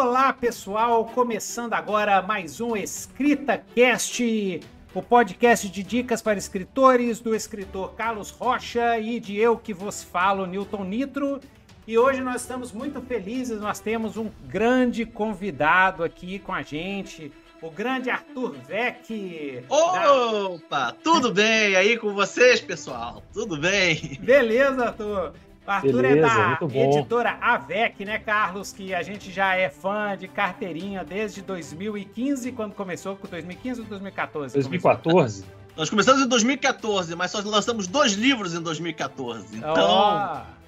Olá, pessoal! Começando agora mais um Escrita Cast, o podcast de dicas para escritores do escritor Carlos Rocha e de eu que vos falo, Newton Nitro. E hoje nós estamos muito felizes, nós temos um grande convidado aqui com a gente, o grande Arthur Vec. Opa, da... tudo bem aí com vocês, pessoal? Tudo bem? Beleza, Arthur. O Arthur Beleza, é da editora AVEC, né, Carlos? Que a gente já é fã de carteirinha desde 2015, quando começou, com 2015 ou 2014? 2014. Começou? Nós começamos em 2014, mas só lançamos dois livros em 2014. Então. Oh.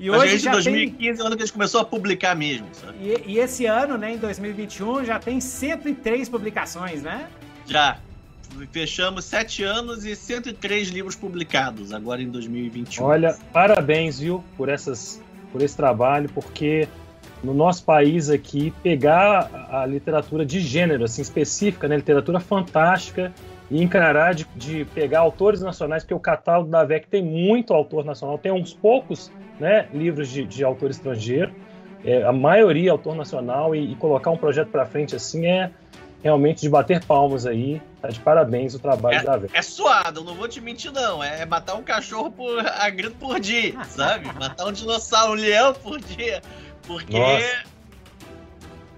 E hoje gente, já 2015 tem... é o ano que a gente começou a publicar mesmo, sabe? E, e, esse ano, né, em 2021, já tem 103 publicações, né? Já. Fechamos sete anos e 103 livros publicados agora em 2021. Olha, parabéns, viu, por, essas, por esse trabalho, porque no nosso país aqui, pegar a literatura de gênero, assim, específica, né, literatura fantástica, e encarar de, de pegar autores nacionais, porque o catálogo da VEC tem muito autor nacional, tem uns poucos né, livros de, de autor estrangeiro, é, a maioria é autor nacional, e, e colocar um projeto para frente assim é realmente de bater palmas aí. Tá de parabéns o trabalho é, da VEC. É suado, não vou te mentir, não. É matar um cachorro por, a grito por dia, sabe? matar um dinossauro, um leão por dia. Porque. Nossa.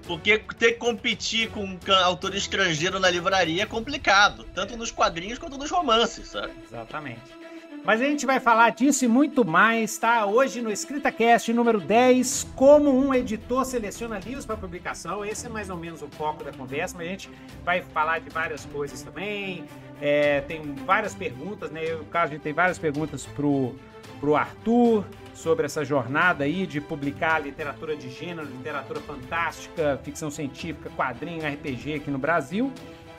Porque ter que competir com um autor estrangeiro na livraria é complicado, tanto nos quadrinhos quanto nos romances, sabe? Exatamente. Mas a gente vai falar disso e muito mais, tá? Hoje no EscritaCast número 10, como um editor seleciona livros para publicação. Esse é mais ou menos o foco da conversa, mas a gente vai falar de várias coisas também. É, tem várias perguntas, né? No caso, a gente tem várias perguntas pro, pro Arthur sobre essa jornada aí de publicar literatura de gênero, literatura fantástica, ficção científica, quadrinho, RPG aqui no Brasil,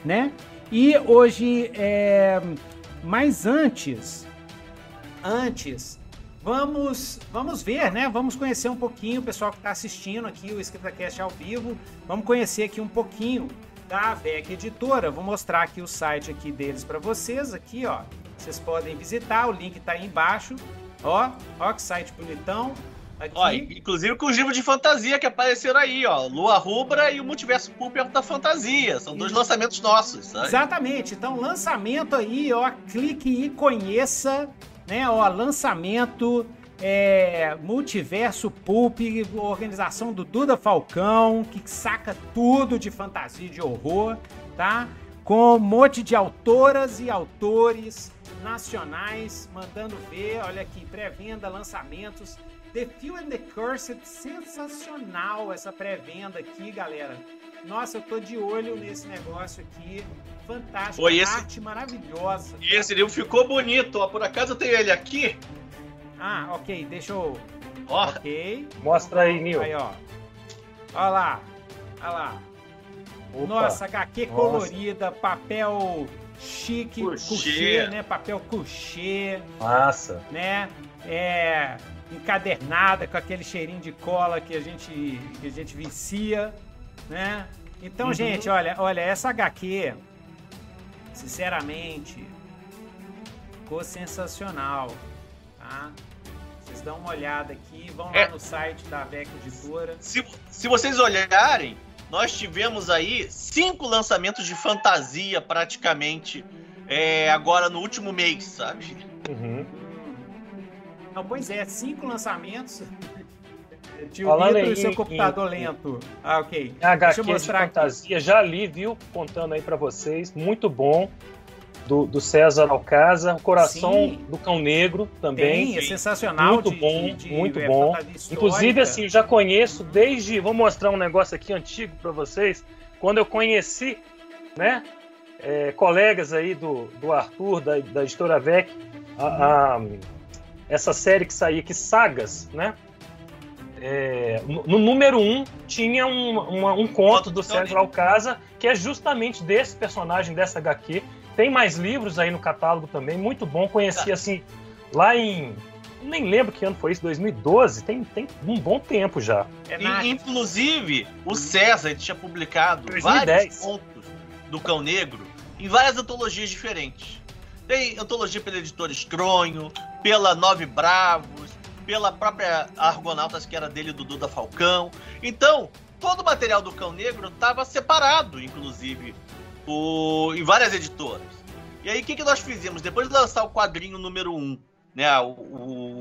né? E hoje, é... mas antes, antes, vamos, vamos ver, né? Vamos conhecer um pouquinho o pessoal que está assistindo aqui o EscritaCast ao vivo. Vamos conhecer aqui um pouquinho da VEC Editora. Vou mostrar aqui o site aqui deles para vocês. Aqui, ó. Vocês podem visitar, o link está aí embaixo. Ó, ó que site bonitão. Aqui. Ó, inclusive com os livros de fantasia que apareceram aí, ó. Lua Rubra e o Multiverso Público da Fantasia. São dois lançamentos nossos, sabe? Exatamente. Então, lançamento aí, ó. Clique e conheça né? Ó, lançamento é, Multiverso Pulp, organização do Duda Falcão, que saca tudo de fantasia de horror, tá? Com um monte de autoras e autores nacionais mandando ver, olha aqui, pré-venda, lançamentos. The Few and the Cursed, sensacional essa pré-venda aqui, galera. Nossa, eu tô de olho nesse negócio aqui. Fantástico, Foi esse... arte maravilhosa. E esse livro ficou bonito, ó. Por acaso eu tenho ele aqui. Ah, ok, deixa eu. Ó. Ok. Mostra aí, Nil. Aí, ó. Olha lá. Olha lá. Opa. Nossa, HQ Nossa. colorida, papel chique, couchê, né? Papel couchê. Massa. Né? É encadernada com aquele cheirinho de cola que a gente que a gente vicia, né? Então, uhum. gente, olha, olha essa HQ Sinceramente, ficou sensacional, tá? Vocês dão uma olhada aqui, vão é. lá no site da VEC Editora. Se, se vocês olharem, nós tivemos aí cinco lançamentos de fantasia praticamente é, agora no último mês, sabe? Uhum. Não, pois é, cinco lançamentos Tio Falando Vitor e seu computador em, lento. Ah, ok. HQ Deixa eu mostrar de fantasia, aqui. já li, viu? Contando aí para vocês. Muito bom. Do, do César Alcázar, o Coração Sim. do Cão Negro também. Sim, é sensacional. Muito de, bom, de, muito é, bom. Inclusive, assim, eu já conheço desde. Vou mostrar um negócio aqui antigo para vocês. Quando eu conheci, né? É, colegas aí do, do Arthur, da, da editora VEC, a, a, essa série que saía aqui, Sagas, né? É, no número 1 um, tinha um, uma, um conto do Sérgio Alcázar, que é justamente desse personagem, dessa HQ. Tem mais livros aí no catálogo também, muito bom. Conheci assim, lá em. Nem lembro que ano foi isso, 2012, tem, tem um bom tempo já. É e, inclusive, o César tinha publicado 2010. vários contos do Cão Negro em várias antologias diferentes. Tem antologia pela editora Estronho, pela Nove Bravos, pela própria Argonautas, que era dele do Duda Falcão. Então, todo o material do Cão Negro estava separado, inclusive, o, em várias editoras. E aí, o que, que nós fizemos? Depois de lançar o quadrinho número 1, um, né, o,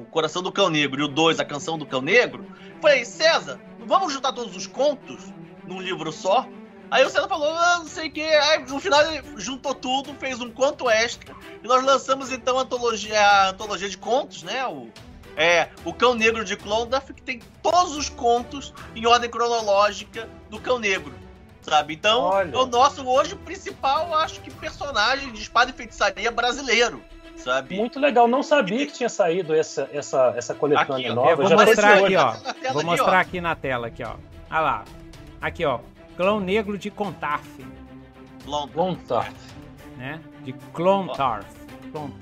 o, Coração do Cão Negro, e o 2, A Canção do Cão Negro, falei, César, vamos juntar todos os contos num livro só? Aí o César falou, ah, não sei o que. Aí no final ele juntou tudo, fez um conto extra. E nós lançamos então a antologia, a antologia de contos, né? O, é, o Cão Negro de Clondalf, que tem todos os contos em ordem cronológica do Cão Negro. Sabe? Então, Olha. o nosso hoje o principal, acho que personagem de espada e feitiçaria brasileiro. Sabe? Muito legal, não sabia que tinha saído essa, essa, essa coletânea aqui, nova. vou mostrar aqui, ó. Vou mostrar aqui na tela, aqui, ó. Olha lá. Aqui, ó. Clão Negro de Contarf. Clontarf. Né? De Clontarf.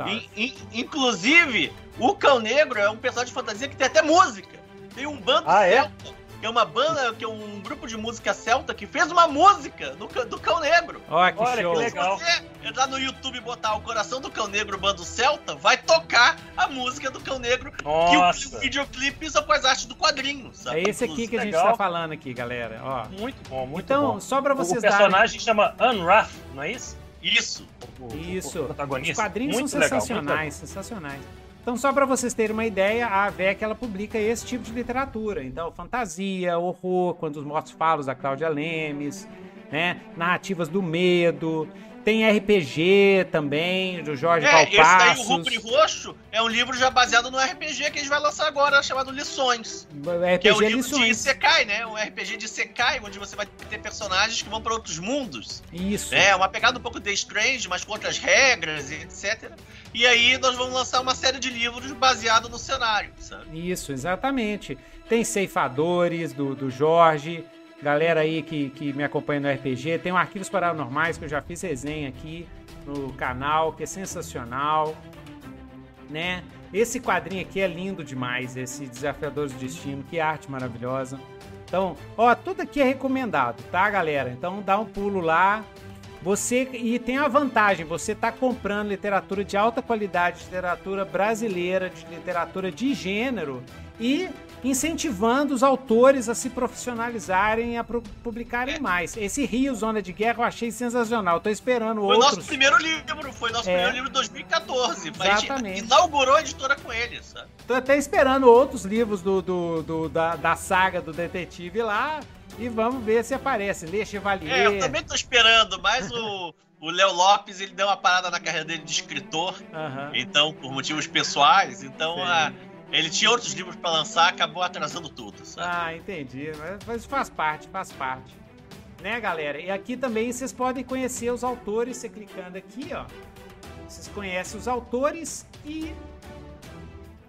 In, in, inclusive, o Cão Negro é um personagem de fantasia que tem até música. Tem um bando ah, é? celta, é? que é uma banda, que é um grupo de música celta que fez uma música do, do Cão Negro. Olha que Olha, show. Que legal. Se você entrar no YouTube e botar o Coração do Cão Negro, bando celta, vai tocar a música do Cão Negro. Nossa. Que o, o videoclipe só faz arte do quadrinho, sabe? É esse aqui que a gente legal. tá falando aqui, galera. Ó. Muito bom, muito então, bom. Então, só pra vocês O personagem darem... chama Unwrath, não é isso? Isso. O, Isso. O Os quadrinhos muito são legal, sensacionais, sensacionais. Então, só para vocês terem uma ideia, a AVEC ela publica esse tipo de literatura. Então, fantasia, horror, quando os mortos falam, da Cláudia Lemes, né? Narrativas do medo, tem RPG também, do Jorge é, Valpassos. Esse daí, o Rubri Roxo, é um livro já baseado no RPG que a gente vai lançar agora, chamado Lições. RPG que é um livro Lições. de Sekai, né? Um RPG de Sekai, onde você vai ter personagens que vão para outros mundos. Isso. É, uma pegada um pouco de Strange, mas com outras regras e etc. E aí nós vamos lançar uma série de livros baseado no cenário, sabe? Isso, exatamente. Tem Ceifadores, do, do Jorge galera aí que, que me acompanha no RPG. Tem o Arquivos Paranormais, que eu já fiz resenha aqui no canal, que é sensacional, né? Esse quadrinho aqui é lindo demais, esse Desafiadores do Destino, que arte maravilhosa. Então, ó, tudo aqui é recomendado, tá, galera? Então dá um pulo lá. Você e tem a vantagem, você tá comprando literatura de alta qualidade, literatura brasileira, de literatura de gênero e incentivando os autores a se profissionalizarem e a publicarem é. mais. Esse Rio Zona de Guerra eu achei sensacional. Tô esperando foi outros. Foi nosso primeiro livro, foi nosso é. primeiro livro de 2014. Exatamente. A gente inaugurou a editora com ele, sabe? Tô até esperando outros livros do, do, do da, da saga do detetive lá. E vamos ver se aparece. Lê Chevalier. É, eu também tô esperando, mas o. O Léo Lopes, ele deu uma parada na carreira dele de escritor, uhum. então, por motivos pessoais, então a, ele tinha outros livros para lançar, acabou atrasando tudo. Sabe? Ah, entendi. Mas faz parte, faz parte. Né, galera? E aqui também vocês podem conhecer os autores, você clicando aqui, ó. Vocês conhecem os autores e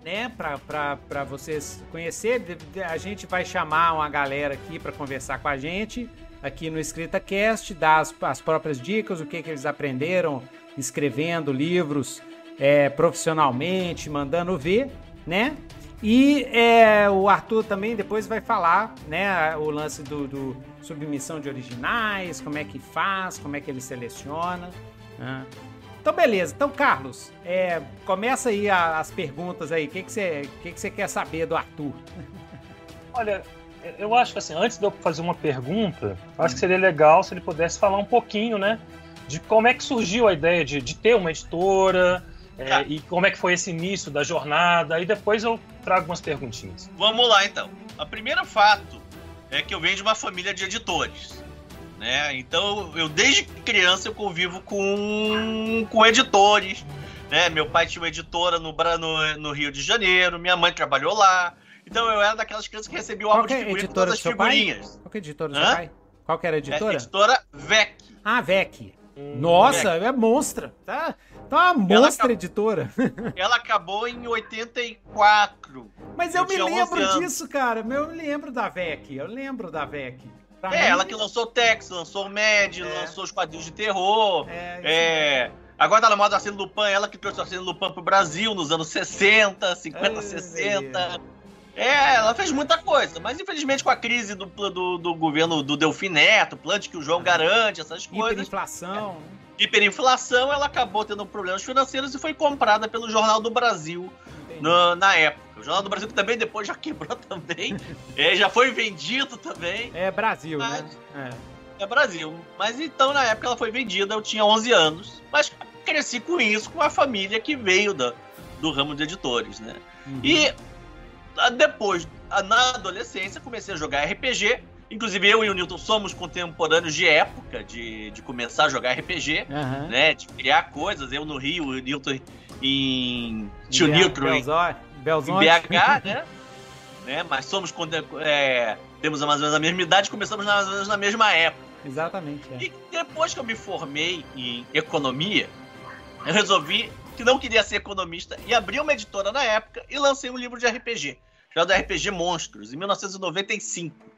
né, para vocês conhecer, a gente vai chamar uma galera aqui para conversar com a gente aqui no Escrita Cast, dar as, as próprias dicas, o que, que eles aprenderam escrevendo livros é, profissionalmente, mandando ver né? E é, o Arthur também depois vai falar, né, o lance do, do, submissão de originais, como é que faz, como é que ele seleciona. Né? Então, beleza. Então, Carlos, é, começa aí as perguntas aí. O que, que, você, que, que você quer saber do Arthur? Olha, eu acho que assim, antes de eu fazer uma pergunta, acho que seria legal se ele pudesse falar um pouquinho, né, de como é que surgiu a ideia de, de ter uma editora, é, tá. E como é que foi esse início da jornada? E depois eu trago umas perguntinhas. Vamos lá então. O primeiro fato é que eu venho de uma família de editores. Né? Então eu desde criança eu convivo com, com editores. Né? Meu pai tinha uma editora no, no, no Rio de Janeiro, minha mãe trabalhou lá. Então eu era daquelas crianças que recebia o álbum de figurinha com todas as figurinhas. Qual que é a editora do seu pai? Qual que era a editora? É, editora VEC. Ah, VEC. Nossa, VEC. é monstra. Tá? Tá uma monstra ela editora. Ela acabou em 84. Mas eu, eu me lembro disso, cara. Eu me lembro da VEC. Eu lembro da VEC. É, ela que lançou o Tex, lançou o Mad, é. lançou os quadrinhos de terror. É. é... Agora tá na moda Arsene Lupin, ela que trouxe o Arsene Lupin pro Brasil nos anos 60, 50, Ai, 60. É, ela fez muita coisa, mas infelizmente com a crise do, do, do governo do Delfim Neto, plante que o João garante, essas coisas. Hiperinflação. É, hiperinflação, ela acabou tendo problemas financeiros e foi comprada pelo Jornal do Brasil. No, na época. O Jornal do Brasil também depois já quebrou também. é, já foi vendido também. É Brasil, né? mas, né? É. é Brasil. Mas então, na época, ela foi vendida, eu tinha 11 anos. Mas cresci com isso, com a família que veio da, do ramo de editores, né? Uhum. E depois, na adolescência, comecei a jogar RPG. Inclusive, eu e o Newton somos contemporâneos de época de, de começar a jogar RPG, uhum. né? De criar coisas. Eu no Rio, o Newton em Tio Newton em, em BH, né? né? Mas somos é, temos mais ou menos a mesma idade, começamos mais ou menos na mesma época. Exatamente. É. E depois que eu me formei em economia, eu resolvi que não queria ser economista e abri uma editora na época e lancei um livro de RPG, chamado RPG Monstros, em 1995.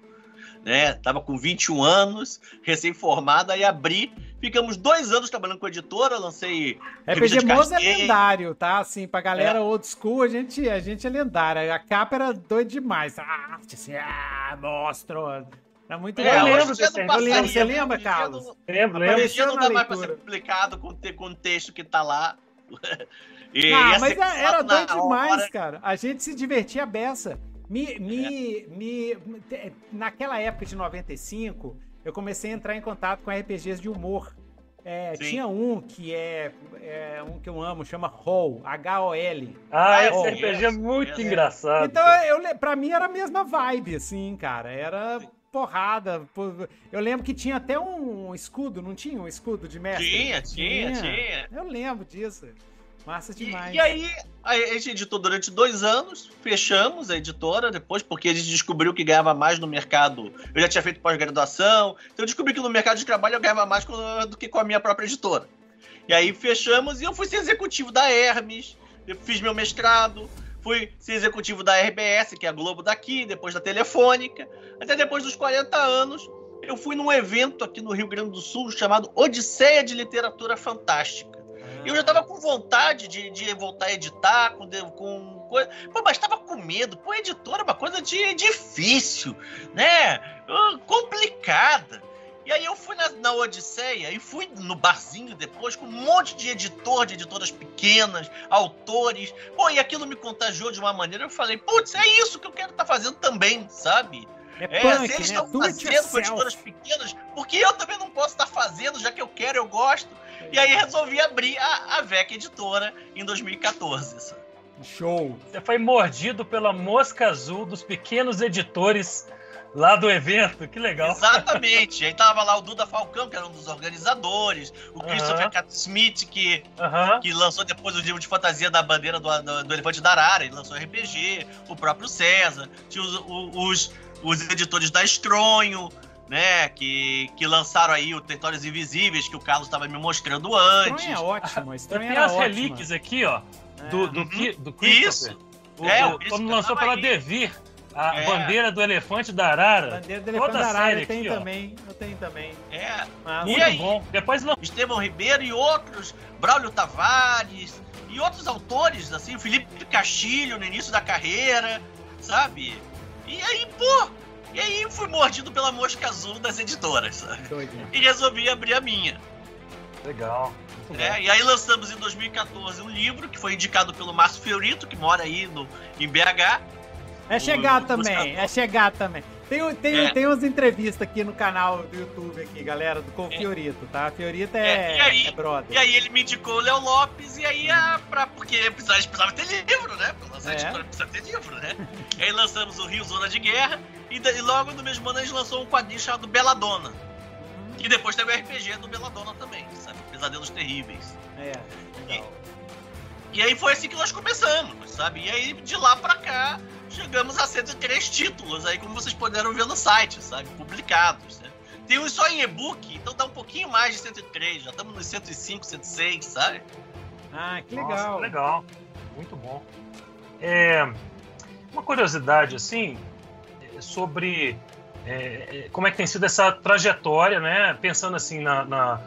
Né? Tava com 21 anos, recém-formada, e abri. Ficamos dois anos trabalhando com a editora, lancei. RPG Monstros é lendário, tá? Assim, pra galera é. old school, a gente, a gente é lendário. A capa era doida demais. Ah, assim, ah, monstro. Era muito é, legal. Eu lembro eu lembro, Você lembra, Carlos? Lembro, lembro. Apareceu não dá mais pra ser publicado com, com o texto que tá lá. e ah, mas é, era doido demais, hora. cara. A gente se divertia a beça. Me, me, é. me, naquela época de 95, eu comecei a entrar em contato com RPGs de humor. É, tinha um que é, é, um que eu amo, chama Hall, H-O-L. Ah, esse RPG é muito engraçado. Então, eu, pra mim era a mesma vibe, assim, cara. Era porrada. Eu lembro que tinha até um escudo, não tinha um escudo de mestre? Tinha, tinha, tinha. tinha. Eu lembro disso. Massa demais. E, e, aí, a gente editou durante dois anos, fechamos a editora depois, porque a gente descobriu que ganhava mais no mercado. Eu já tinha feito pós-graduação, então eu descobri que no mercado de trabalho eu ganhava mais do que com a minha própria editora. E aí fechamos e eu fui ser executivo da Hermes, eu fiz meu mestrado, fui ser executivo da RBS, que é a Globo daqui, depois da Telefônica. Até depois dos 40 anos, eu fui num evento aqui no Rio Grande do Sul chamado Odisseia de Literatura Fantástica. E eu já tava com vontade de, de voltar a editar, com, com coisa. Pô, mas tava com medo. Pô, editora é uma coisa de, difícil, né? Complicada. E aí eu fui na, na, Odisseia e fui no barzinho depois com um monte de editor, de editoras pequenas, autores. Pô, e aquilo me contagiou de uma maneira. Eu falei, putz, é isso que eu quero estar tá fazendo também, sabe? É, é punk, eles né? estão fazendo com editoras pequenas, porque eu também não posso estar tá fazendo, já que eu quero, eu gosto. E aí resolvi abrir a, a VEC Editora em 2014. Sabe? Show! Você foi mordido pela mosca azul dos pequenos editores Lá do evento, que legal. Exatamente. Aí tava lá o Duda Falcão, que era um dos organizadores, o Christopher Cat Smith, que, que lançou depois o livro de fantasia da bandeira do, do, do Elefante da Arara, ele lançou RPG, o próprio César, tinha os, os, os editores da Estronho, né, que, que lançaram aí o Territórios Invisíveis, que o Carlos estava me mostrando antes. Estronho é ótimo, Estronho Tem as relíquias aqui, ó, do, do, uhum. do Christopher. Isso. O, é, o, quando lançou pela Devir. A é. bandeira do elefante da Arara. Bandeira do elefante da Arara eu tenho também. Eu tenho também. É. Mas, muito aí, bom. Depois não... Estevão Ribeiro e outros, Braulio Tavares e outros autores, assim, o Felipe Castilho no início da carreira, sabe? E aí, pô, e aí fui mordido pela mosca azul das editoras, sabe? Doido. E resolvi abrir a minha. Legal. É, e aí lançamos em 2014 um livro que foi indicado pelo Márcio Fiorito, que mora aí no, em BH, é chegar também, é chegar também. Tem, tem, é. tem umas entrevistas aqui no canal do YouTube aqui, galera, do com o é. Fiorito, tá? Fiorito é, é, aí, é brother. E aí ele me indicou o Léo Lopes, e aí a, pra, porque precisava, precisava ter livro, né? Pra lançar é. editora precisa ter livro, né? e aí lançamos o Rio Zona de Guerra, e, e, logo no mesmo ano a gente lançou um quadrinho chamado Beladona. Hum. E depois teve o RPG do Beladona também, sabe? Pesadelos Terríveis. É, legal. E, e aí foi assim que nós começamos, sabe? E aí de lá pra cá chegamos a 103 títulos aí, como vocês puderam ver no site, sabe? Publicados, né? Tem uns só em e-book, então dá um pouquinho mais de 103, já estamos nos 105, 106, sabe? Ah, que legal. Nossa, legal. Muito bom. É, uma curiosidade, assim, sobre é, é, como é que tem sido essa trajetória, né? Pensando assim na, na,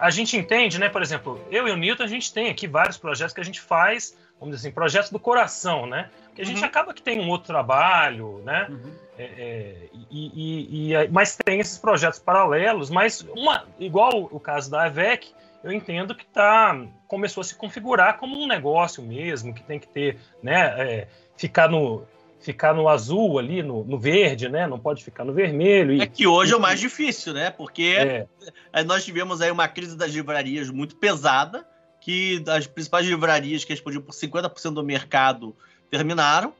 A gente entende, né? Por exemplo, eu e o Newton, a gente tem aqui vários projetos que a gente faz, vamos dizer assim, projetos do coração, né? Que a gente uhum. acaba que tem um outro trabalho, né? Uhum. É, é, e, e, e, mas tem esses projetos paralelos, mas uma, igual o caso da AVEC, eu entendo que tá, começou a se configurar como um negócio mesmo, que tem que ter, né, é, ficar no ficar no azul ali, no, no, verde, né? Não pode ficar no vermelho. E, é que hoje e, é o mais difícil, né? Porque é. nós tivemos aí uma crise das livrarias muito pesada, que as principais livrarias que respondiam por 50% do mercado terminaram.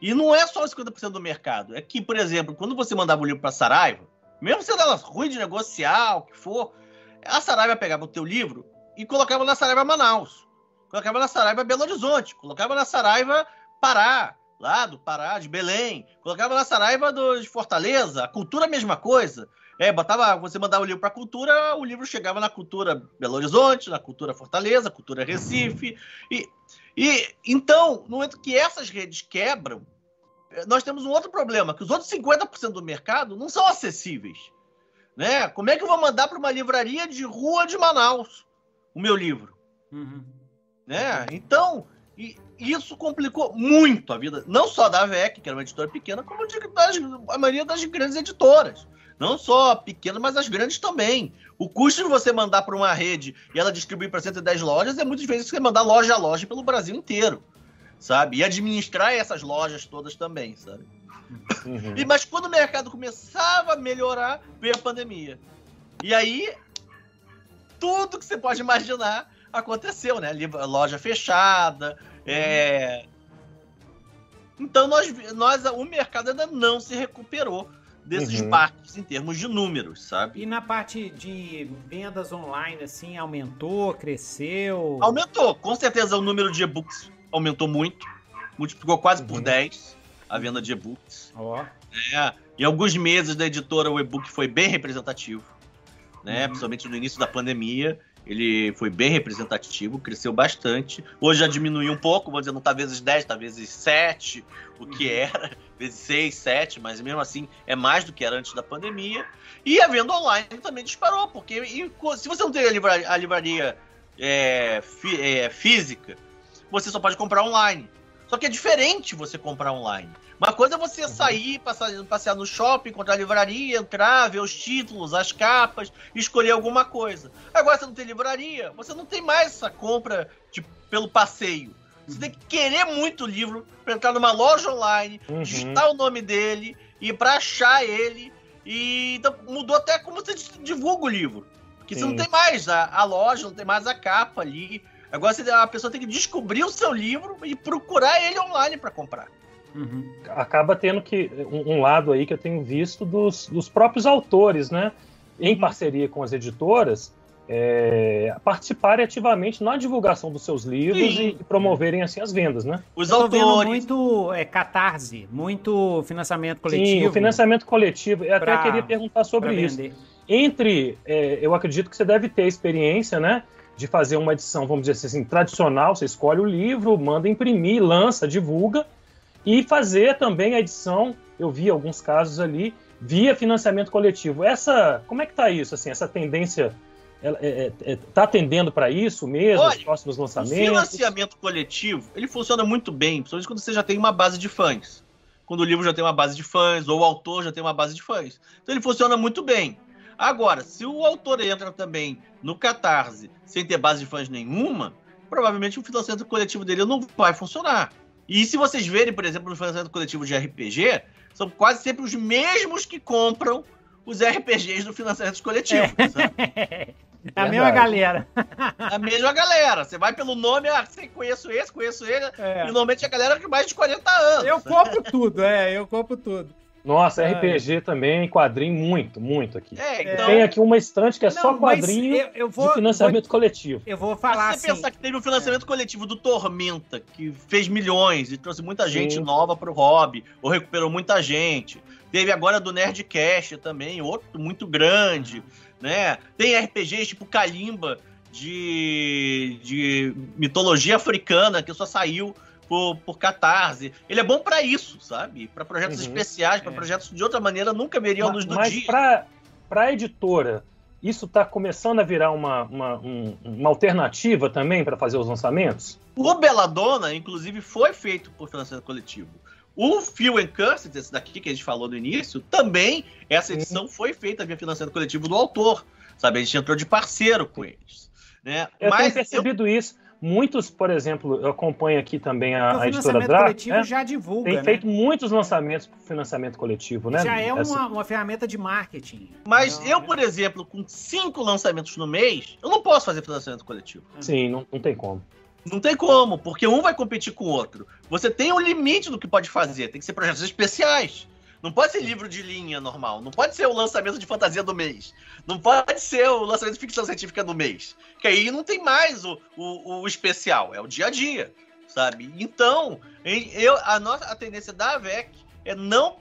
E não é só 50% do mercado. É que, por exemplo, quando você mandava o livro para Saraiva, mesmo sendo ela ruim de negociar, o que for, a Saraiva pegava o teu livro e colocava na Saraiva Manaus, colocava na Saraiva Belo Horizonte, colocava na Saraiva Pará, lá do Pará, de Belém, colocava na Saraiva do, de Fortaleza, a cultura a mesma coisa. É, botava, você mandava o livro para cultura, o livro chegava na cultura Belo Horizonte, na cultura Fortaleza, cultura Recife. E, e então, no momento que essas redes quebram, nós temos um outro problema, que os outros 50% do mercado não são acessíveis. Né? Como é que eu vou mandar para uma livraria de rua de Manaus o meu livro? Uhum. Né? Então, isso complicou muito a vida, não só da VEC, que era uma editora pequena, como de, das, a maioria das grandes editoras. Não só pequenas, mas as grandes também. O custo de você mandar para uma rede e ela distribuir para 110 lojas é muitas vezes você mandar loja a loja pelo Brasil inteiro, sabe? E administrar essas lojas todas também, sabe? Uhum. E, mas quando o mercado começava a melhorar, veio a pandemia. E aí, tudo que você pode imaginar aconteceu, né? Loja fechada. É... Então, nós, nós, o mercado ainda não se recuperou desses uhum. parques em termos de números, sabe? E na parte de vendas online, assim, aumentou, cresceu? Aumentou, com certeza o número de e-books aumentou muito, multiplicou quase uhum. por 10 a venda de e-books. Oh. É, em alguns meses da editora o e-book foi bem representativo, né? Uhum. Principalmente no início da pandemia. Ele foi bem representativo, cresceu bastante. Hoje já diminuiu um pouco, vou dizer, não tá vezes 10, tá vezes 7, o que uhum. era, vezes 6, 7, mas mesmo assim é mais do que era antes da pandemia. E a venda online também disparou, porque e, se você não tem a livraria, a livraria é, fi, é, física, você só pode comprar online. Só que é diferente você comprar online. Uma coisa é você uhum. sair, passar, passear no shopping, encontrar livraria, entrar, ver os títulos, as capas, escolher alguma coisa. Agora você não tem livraria, você não tem mais essa compra de, pelo passeio. Você tem que querer muito o livro para entrar numa loja online, uhum. digitar o nome dele e para achar ele. E então, mudou até como você divulga o livro. Porque Sim. você não tem mais a, a loja, não tem mais a capa ali. Agora a pessoa tem que descobrir o seu livro e procurar ele online para comprar. Uhum. Acaba tendo que um, um, lado aí que eu tenho visto dos, dos próprios autores, né? Em uhum. parceria com as editoras, é, participarem ativamente na divulgação dos seus livros e, e, promoverem assim as vendas, né? Os eu autores muito é, catarse, muito financiamento coletivo. Sim, o financiamento coletivo. Eu pra, até queria perguntar sobre isso. Entre, é, eu acredito que você deve ter experiência, né? De fazer uma edição, vamos dizer assim, tradicional. Você escolhe o livro, manda imprimir, lança, divulga e fazer também a edição, eu vi alguns casos ali, via financiamento coletivo. Essa, como é que tá isso, assim, essa tendência está é, é, é tá atendendo para isso mesmo, Olha, os próximos lançamentos? O financiamento coletivo, ele funciona muito bem, principalmente quando você já tem uma base de fãs. Quando o livro já tem uma base de fãs, ou o autor já tem uma base de fãs. Então ele funciona muito bem. Agora, se o autor entra também no Catarse sem ter base de fãs nenhuma, provavelmente o financiamento coletivo dele não vai funcionar. E se vocês verem, por exemplo, no financiamento coletivo de RPG, são quase sempre os mesmos que compram os RPGs do financiamento coletivo. É. A mesma galera. A mesma galera. Você vai pelo nome, ah, você conheço esse, conheço ele. É. E normalmente é a galera de mais de 40 anos. Eu compro tudo, é, eu compro tudo. Nossa, é. RPG também, quadrinho muito, muito aqui. É, então... Tem aqui uma estante que é não, só quadrinho eu, eu vou, de financiamento vou, coletivo. Eu vou falar mas se você assim... pensar que teve um financiamento é. coletivo do Tormenta, que fez milhões e trouxe muita Sim. gente nova pro hobby, ou recuperou muita gente. Teve agora do Nerdcast também, outro muito grande, né? Tem RPGs tipo Kalimba, de, de mitologia africana, que só saiu por, por catarse. Ele é bom para isso, sabe? Para projetos uhum, especiais, para é. projetos de outra maneira nunca veriam luz do mas dia. Mas para a editora, isso está começando a virar uma, uma, um, uma alternativa também para fazer os lançamentos? O Belladonna, inclusive, foi feito por financiamento coletivo. O Phil and Cursed, esse daqui que a gente falou no início, também, essa edição foi feita via financiamento coletivo do autor. Sabe, a gente entrou de parceiro com eles. Né? Eu Mas tenho percebido eu... isso. Muitos, por exemplo, eu acompanho aqui também a, a editora Dra. coletivo né? já divulga. Tem né? feito muitos lançamentos para financiamento coletivo, né? Já é uma, uma ferramenta de marketing. Mas não, eu, por exemplo, com cinco lançamentos no mês, eu não posso fazer financiamento coletivo. Sim, não, não tem como. Não tem como, porque um vai competir com o outro. Você tem um limite do que pode fazer, tem que ser projetos especiais. Não pode ser livro de linha normal. Não pode ser o lançamento de fantasia do mês. Não pode ser o lançamento de ficção científica do mês. Que aí não tem mais o, o, o especial. É o dia a dia, sabe? Então, eu, a nossa a tendência da AVEC é não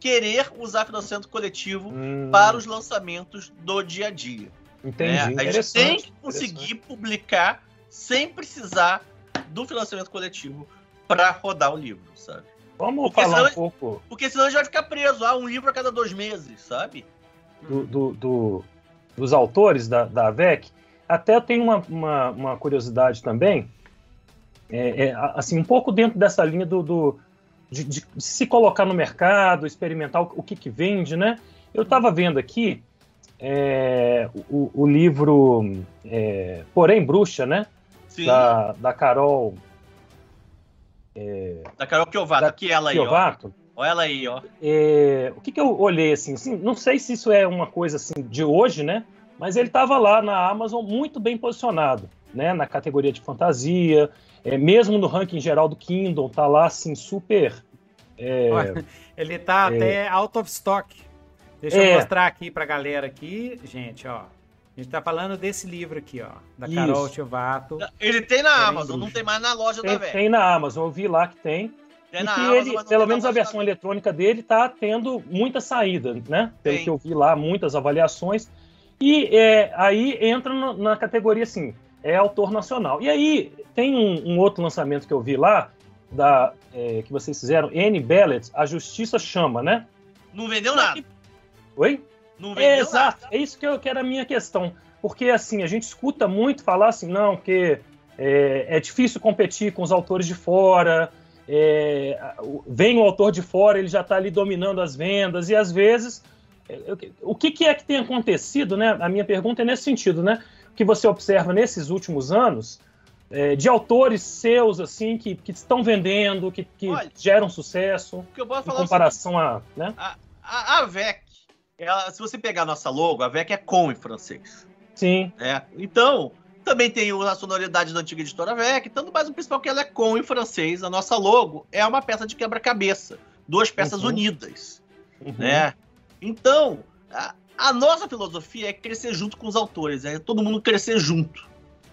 querer usar financiamento coletivo hum. para os lançamentos do dia a dia. Entendi. É, a gente tem que conseguir publicar sem precisar do financiamento coletivo para rodar o livro, sabe? Vamos porque falar senão, um pouco. Porque senão a gente vai ficar preso a um livro a cada dois meses, sabe? Do, do, do dos autores da, da AVEC. Até eu tenho uma, uma, uma curiosidade também. É, é, assim, um pouco dentro dessa linha do, do de, de, se colocar no mercado, experimentar o, o que, que vende, né? Eu estava vendo aqui é, o, o, livro é, Porém Bruxa, né? Sim. Da, da Carol é, da Carol Kiovato, aqui ela aí, Kiovato, ó. Olha ela aí, ó. É, o que, que eu olhei assim, assim, não sei se isso é uma coisa assim de hoje, né? Mas ele estava lá na Amazon muito bem posicionado, né? Na categoria de fantasia, é, mesmo no ranking geral do Kindle, tá lá assim super. É, ele tá é, até out of stock. Deixa eu é. mostrar aqui pra galera aqui, gente, ó. A gente tá falando desse livro aqui, ó, da Isso. Carol Tiovato. Ele tem na Amazon, não tem mais na loja tem, da velha. Tem na Amazon, eu vi lá que tem. tem e que Amazon, ele, pelo menos a versão eletrônica dele tá tendo muita saída, né? Pelo tem. que eu vi lá, muitas avaliações. E é, aí entra no, na categoria assim, é autor nacional. E aí tem um, um outro lançamento que eu vi lá, da, é, que vocês fizeram, N. Bellet, A Justiça Chama, né? Não vendeu nada. Oi? Não vendeu é, Exato, nada. é isso que, eu, que era a minha questão. Porque, assim, a gente escuta muito falar assim, não, que é, é difícil competir com os autores de fora, é, vem o autor de fora, ele já está ali dominando as vendas, e às vezes, é, o que, que, é que tem acontecido, né? A minha pergunta é nesse sentido, né? Que você observa nesses últimos anos, é, de autores seus, assim, que, que estão vendendo, que, que Olha, geram sucesso, que em comparação a, né? a, a, a VEC, ela, se você pegar a nossa logo, a VEC é com em francês. Sim. É. Então, também tem a sonoridade da antiga editora VEC, tanto mais o principal que ela é com em francês. A nossa logo é uma peça de quebra-cabeça. Duas peças uhum. unidas. Uhum. Né? Então, a, a, nossa filosofia é crescer junto com os autores, é todo mundo crescer junto.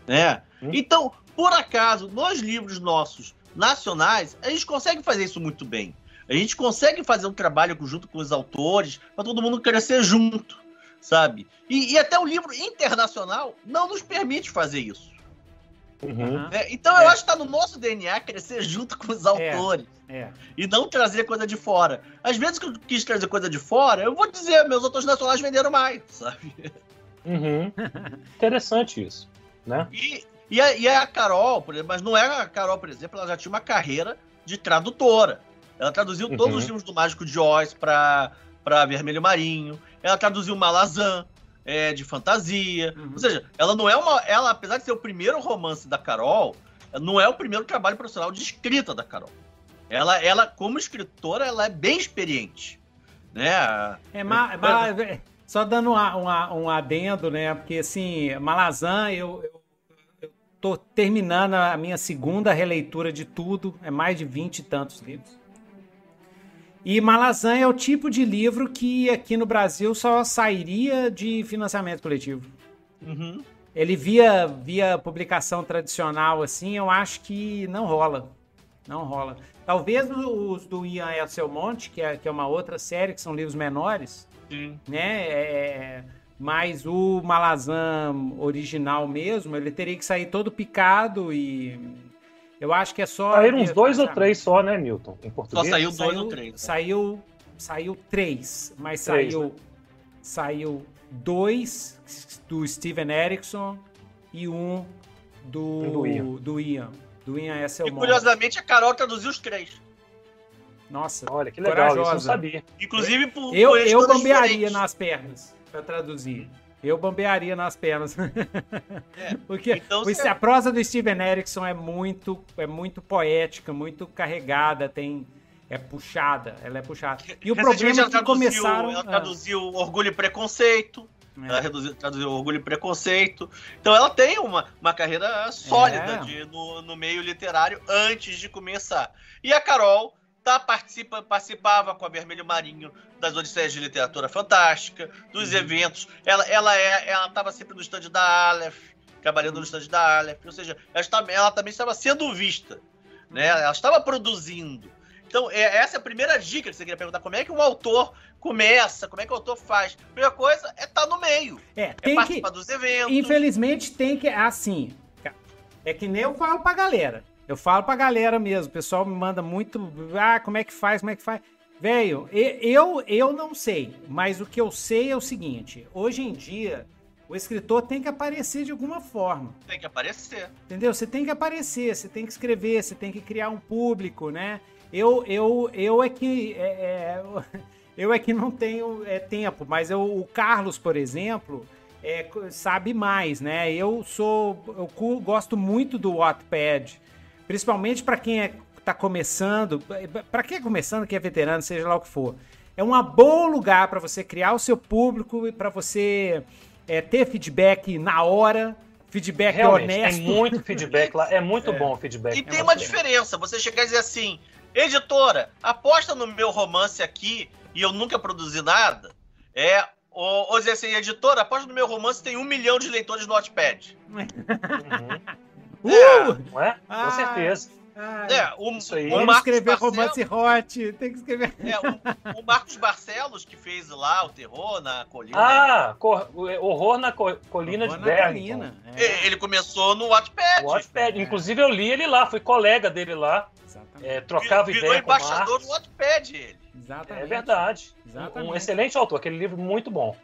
Né? Uhum. Então, por acaso, nos livros nossos nacionais, a gente consegue fazer isso muito bem. A gente consegue fazer um trabalho junto com os autores para todo mundo crescer junto, sabe? E, e, até o livro internacional não nos permite fazer isso. Uhum. É, então eu é. acho que está no nosso DNA crescer junto com os é, autores. É. E não trazer coisa de fora. Às vezes que eu quis trazer coisa de fora, eu vou dizer, meus autores nacionais venderam mais, sabe? Uhum. Interessante isso, né? E, e, a, e a Carol, por exemplo, mas não é a Carol, por exemplo, ela já tinha uma carreira de tradutora. Ela traduziu uhum. todos os livros do Mágico de Oz para Vermelho Marinho. Ela traduziu Malazan, é, de fantasia. Uhum. Ou seja, ela não é uma. Ela, apesar de ser o primeiro romance da Carol, não é o primeiro trabalho profissional de escrita da Carol. Ela, ela como escritora, ela é bem experiente. Né? É, ma, ma, só dando um, um adendo, né? Porque assim, Malazan, eu, eu eu tô terminando a minha segunda releitura de tudo, é mais de vinte e tantos livros. E Malazan é o tipo de livro que aqui no Brasil só sairia de financiamento coletivo. Uhum. Ele via, via publicação tradicional assim, eu acho que não rola. Não rola. Talvez os do Ian Esselmonte, que é, que é uma outra série, que são livros menores, Sim. né? É, mas o Malazan original mesmo, ele teria que sair todo picado e eu acho que é só. Saíram uns dois ou três só, né, Milton? Em português. Só saiu dois ou três. Né? Saiu, saiu três, mas três, saiu, né? saiu dois do Steven Erickson e um do, do Ian. Do Ian, do Ian é E curiosamente a Carol traduziu os três. Nossa, olha que legal, corajosa. isso eu sabia. Inclusive por Eu, eu gambearia nas pernas para traduzir. Eu bambearia nas pernas. É. Porque então, a prosa do Steven Erickson é muito, é muito poética, muito carregada, tem é puxada, ela é puxada. E o problema é que começaram... Ela traduziu Orgulho e Preconceito, é. ela traduziu, traduziu Orgulho e Preconceito. Então ela tem uma, uma carreira sólida é. de, no, no meio literário antes de começar. E a Carol tá, participa, participava com a Vermelho Marinho das Odisseias de Literatura Fantástica, dos uhum. eventos. Ela ela é, ela estava sempre no stand da Aleph, trabalhando no stand da Aleph, ou seja, ela, ela também estava sendo vista, né? Ela estava produzindo. Então, é, essa é a primeira dica que você queria perguntar. Como é que um autor começa? Como é que o autor faz? A primeira coisa é estar tá no meio. É, é participar que, dos eventos. Infelizmente, tem que. Assim. É que nem eu falo pra galera. Eu falo pra galera mesmo, o pessoal me manda muito. Ah, como é que faz? Como é que faz? Velho, eu, eu não sei, mas o que eu sei é o seguinte: hoje em dia, o escritor tem que aparecer de alguma forma. Tem que aparecer. Entendeu? Você tem que aparecer, você tem que escrever, você tem que criar um público, né? Eu, eu, eu é que. É, é, eu é que não tenho é, tempo, mas eu, o Carlos, por exemplo, é, sabe mais, né? Eu sou. Eu gosto muito do Wattpad. Principalmente para quem é, tá começando, para quem é começando, quem é veterano, seja lá o que for. É um bom lugar para você criar o seu público e para você é, ter feedback na hora, feedback Realmente, honesto. Tem muito feedback lá, é muito é. bom o feedback. E tem uma diferença, você chegar e dizer assim, editora, aposta no meu romance aqui e eu nunca produzi nada, é ou, ou dizer assim, editora, aposta no meu romance tem um milhão de leitores no Notepad. Uhum. Uh! É, não é? Ah, Com certeza. Ah, é, o, Isso aí. O Vamos escrever romance hot, tem que escrever. É, o, o, Marcos Barcelos, que fez lá o terror na colina. Ah, cor, horror na co, colina horror de Bergman. É. Ele começou no Wattpad. Wattpad. É. Inclusive eu li ele lá, fui colega dele lá. É, trocava Virou ideia com o embaixador do Wattpad ele. Exatamente. É verdade. Exatamente. Um, excelente autor, aquele livro muito bom.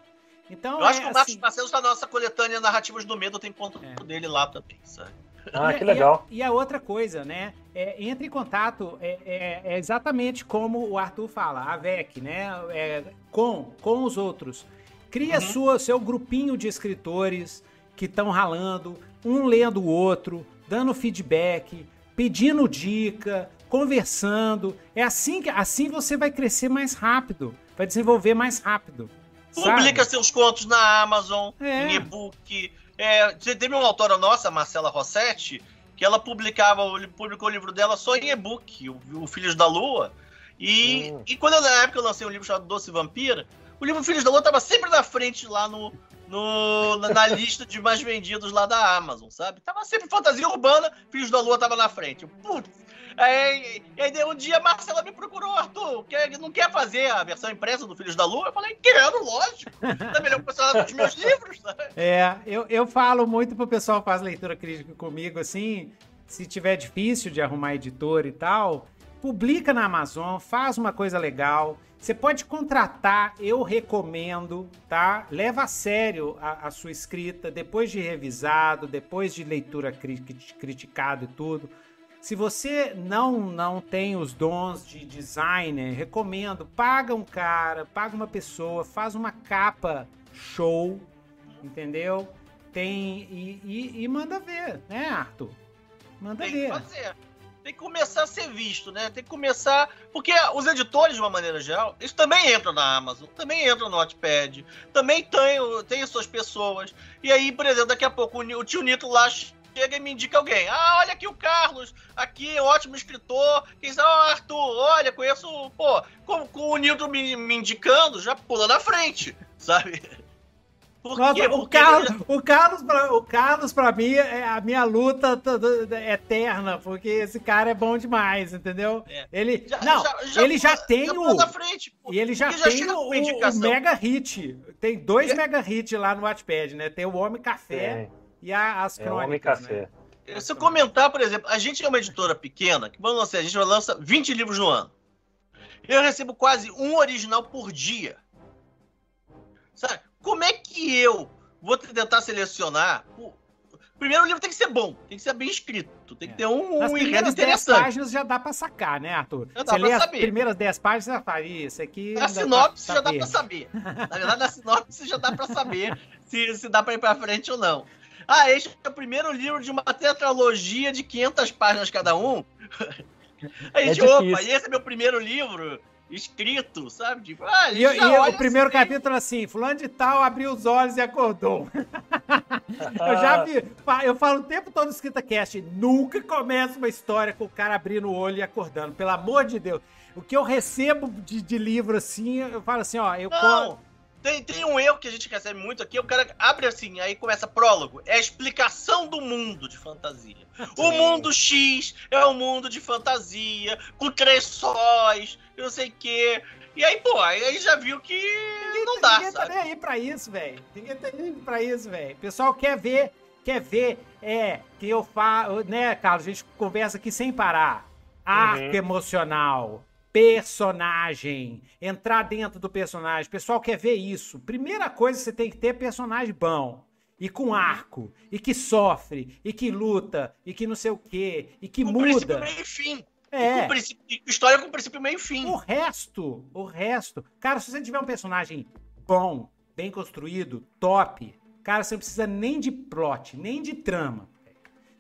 Então, eu acho que o Marcos assim... Barcelos da nossa coletânea Narrativas do Medo tem ponto é. dele lá também, sabe? Ah, que legal. E a, e a, outra coisa, né? É, entre em contato, é, é, é, exatamente como o Arthur fala, a VEC, né? É, com, com os outros. Cria uhum. sua, seu grupinho de escritores que estão ralando, um lendo o outro, dando feedback, pedindo dica, conversando. É assim que assim você vai crescer mais rápido, vai desenvolver mais rápido. Publica sabe? seus contos na Amazon, é. em e-book é, teve uma autora nossa, Marcela Rossetti, que ela publicava, publicou o livro dela só em e-book, o, o Filhos da Lua. E, hum. e quando eu, na época eu lancei um livro chamado Doce Vampira, o livro Filhos da Lua estava sempre na frente lá no, no, na, na, lista de mais vendidos lá da Amazon, sabe? Tava sempre fantasia urbana, Filhos da Lua tava na frente. Putz, Aí, aí um dia Marcela me procurou, Arthur, quer, não quer fazer a versão impressa do Filhos da Lua? Eu falei, quero, lógico. Tá melhor que o dos meus livros. Sabe? É, eu, eu falo muito pro pessoal que faz leitura crítica comigo, assim, se tiver difícil de arrumar editor e tal, publica na Amazon, faz uma coisa legal. Você pode contratar, eu recomendo, tá? Leva a sério a, a sua escrita, depois de revisado, depois de leitura cri criticado e tudo. Se você não não tem os dons de designer, recomendo, paga um cara, paga uma pessoa, faz uma capa show, entendeu? Tem e, e, e manda ver, né, Arthur? Manda tem ver. Que fazer. Tem que começar a ser visto, né? Tem que começar. Porque os editores, de uma maneira geral, eles também entram na Amazon, também entram no Notepad, também tem, tem suas pessoas. E aí, por exemplo, daqui a pouco o tio Nito lá chega e me indica alguém. Ah, olha aqui o Carlos, aqui, ótimo escritor. Quem sabe, ah, Arthur, olha, conheço, pô, com, com o Nilton me, me indicando, já pula na frente, sabe? Por Nossa, quê? O Carlos, o, Carlos pra, o Carlos, pra mim, é a minha luta eterna, porque esse cara é bom demais, entendeu? É. Ele, já, não, já, já, ele já tem o... Frente, e ele já tem o, o, mega hit. Tem dois é. mega hits lá no Wattpad, né? Tem o Homem Café... É e a, as crônicas. É, Homem Café. Né? Se eu comentar, por exemplo, a gente é uma editora pequena, que vamos lançar, a gente lança 20 livros no ano. Eu recebo quase um original por dia. Sabe? Como é que eu vou tentar selecionar primeiro livro tem que ser bom, tem que ser bem escrito, tem que é. ter um, um enredo interessante. páginas já dá pra sacar, né, Arthur? Já você lê as primeiras 10 páginas, você já fala, isso aqui... Na sinopse já dá pra saber. Na verdade, na sinopse já dá pra saber se, se dá pra ir pra frente ou não. Ah, este é o primeiro livro de uma tetralogia de 500 páginas cada um. Aí, é opa, e esse é meu primeiro livro escrito, sabe? Tipo, ah, e, e o primeiro assim. capítulo assim, fulano de tal abriu os olhos e acordou. eu já vi, eu falo o tempo todo escrita cast, nunca começa uma história com o cara abrindo o olho e acordando, pelo amor de Deus. O que eu recebo de, de livro assim, eu falo assim, ó, eu... Não. Tem, tem um erro que a gente recebe muito aqui, o cara abre assim, aí começa prólogo. É a explicação do mundo de fantasia. O mundo X é um mundo de fantasia, com três sóis, eu não sei o quê. E aí, pô, aí já viu que ninguém, não dá, ninguém tá sabe? tá nem aí pra isso, velho. Ninguém tá nem aí pra isso, velho. O pessoal quer ver, quer ver, é, que eu falo, né, Carlos, a gente conversa aqui sem parar. Arco uhum. emocional, personagem, entrar dentro do personagem. O pessoal quer ver isso. Primeira coisa você tem que ter personagem bom. E com arco, e que sofre, e que luta, e que não sei o quê, e que com muda. Princípio, meio e fim. É. E com história com princípio, meio fim. O resto, o resto. Cara, se você tiver um personagem bom, bem construído, top, cara, você não precisa nem de plot, nem de trama.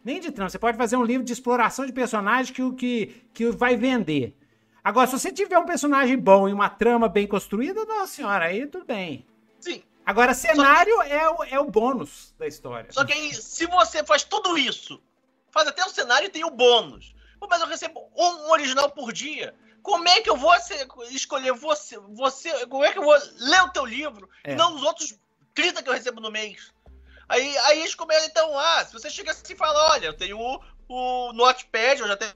Nem de trama. Você pode fazer um livro de exploração de personagem que, que, que vai vender. Agora, se você tiver um personagem bom e uma trama bem construída, nossa senhora, aí tudo bem. Sim. Agora, cenário que... é, o, é o bônus da história. Só que aí, se você faz tudo isso, faz até o cenário e tem o bônus. Pô, mas eu recebo um original por dia. Como é que eu vou escolher você, você? Como é que eu vou ler o teu livro é. e não os outros 30 que eu recebo no mês? Aí, aí eles começam, então, ah, se você chega assim e fala, olha, eu tenho o, o Notepad, eu já tenho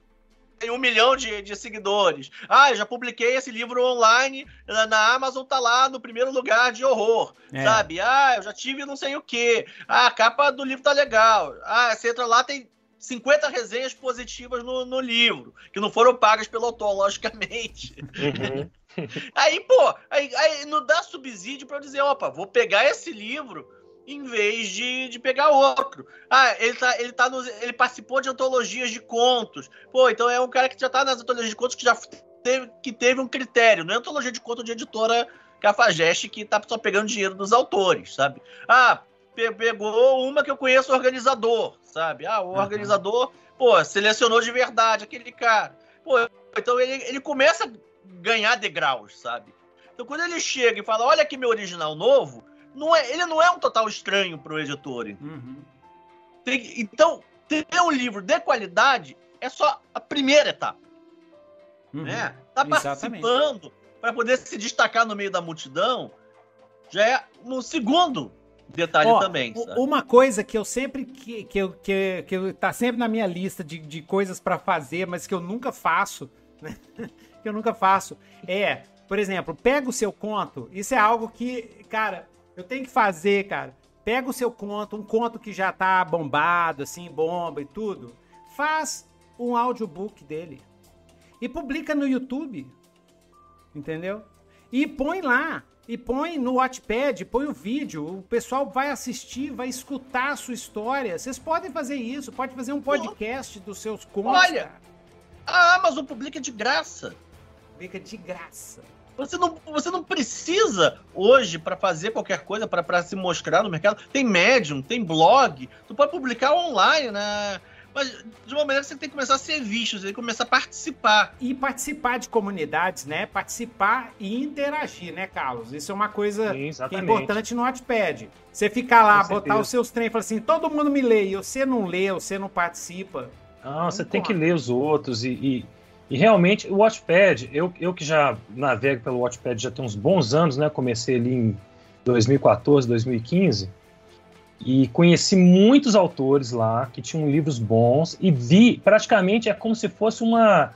tem um milhão de, de seguidores. Ah, eu já publiquei esse livro online na, na Amazon, tá lá no primeiro lugar de horror. É. Sabe? Ah, eu já tive não sei o quê. Ah, a capa do livro tá legal. Ah, você entra lá, tem 50 resenhas positivas no, no livro, que não foram pagas pelo autor, logicamente. Uhum. aí, pô, aí, aí não dá subsídio para eu dizer, opa, vou pegar esse livro em vez de, de pegar outro. Ah, ele, tá, ele, tá nos, ele participou de antologias de contos. Pô, então é um cara que já tá nas antologias de contos que já teve, que teve um critério. Não é antologia de contos de editora Cafajeste que tá só pegando dinheiro dos autores, sabe? Ah, pe pegou uma que eu conheço organizador, sabe? Ah, o uhum. organizador, pô, selecionou de verdade aquele cara. Pô, então ele, ele começa a ganhar degraus, sabe? Então quando ele chega e fala, olha aqui meu original novo, não é, ele não é um total estranho para o editor. Uhum. Tem, então, ter um livro de qualidade é só a primeira etapa. Uhum. Né? Tá participando para poder se destacar no meio da multidão já é no segundo detalhe também. Sabe? Uma coisa que eu sempre que, que, eu, que, que eu, tá sempre na minha lista de, de coisas para fazer, mas que eu nunca faço, né? que eu nunca faço, é, por exemplo, pega o seu conto. Isso é algo que, cara, eu tenho que fazer, cara. Pega o seu conto, um conto que já tá bombado, assim, bomba e tudo. Faz um audiobook dele. E publica no YouTube. Entendeu? E põe lá. E põe no Watchpad, põe o vídeo. O pessoal vai assistir, vai escutar a sua história. Vocês podem fazer isso. Pode fazer um podcast dos seus contos. Olha, cara. a Amazon publica de graça. Publica de graça. Você não, você não precisa hoje para fazer qualquer coisa, para se mostrar no mercado. Tem Medium, tem blog, tu pode publicar online, né? Mas de uma maneira você tem que começar a ser visto, você tem que começar a participar. E participar de comunidades, né? Participar e interagir, né, Carlos? Isso é uma coisa Sim, que é importante no Notepad. Você ficar lá, botar os seus trem e falar assim, todo mundo me lê, e você não lê, você não participa. Não, você tem que ler os outros e, e e realmente o Watchpad, eu, eu que já navego pelo Watchpad já tem uns bons anos, né? Comecei ali em 2014, 2015 e conheci muitos autores lá que tinham livros bons e vi praticamente é como se fosse uma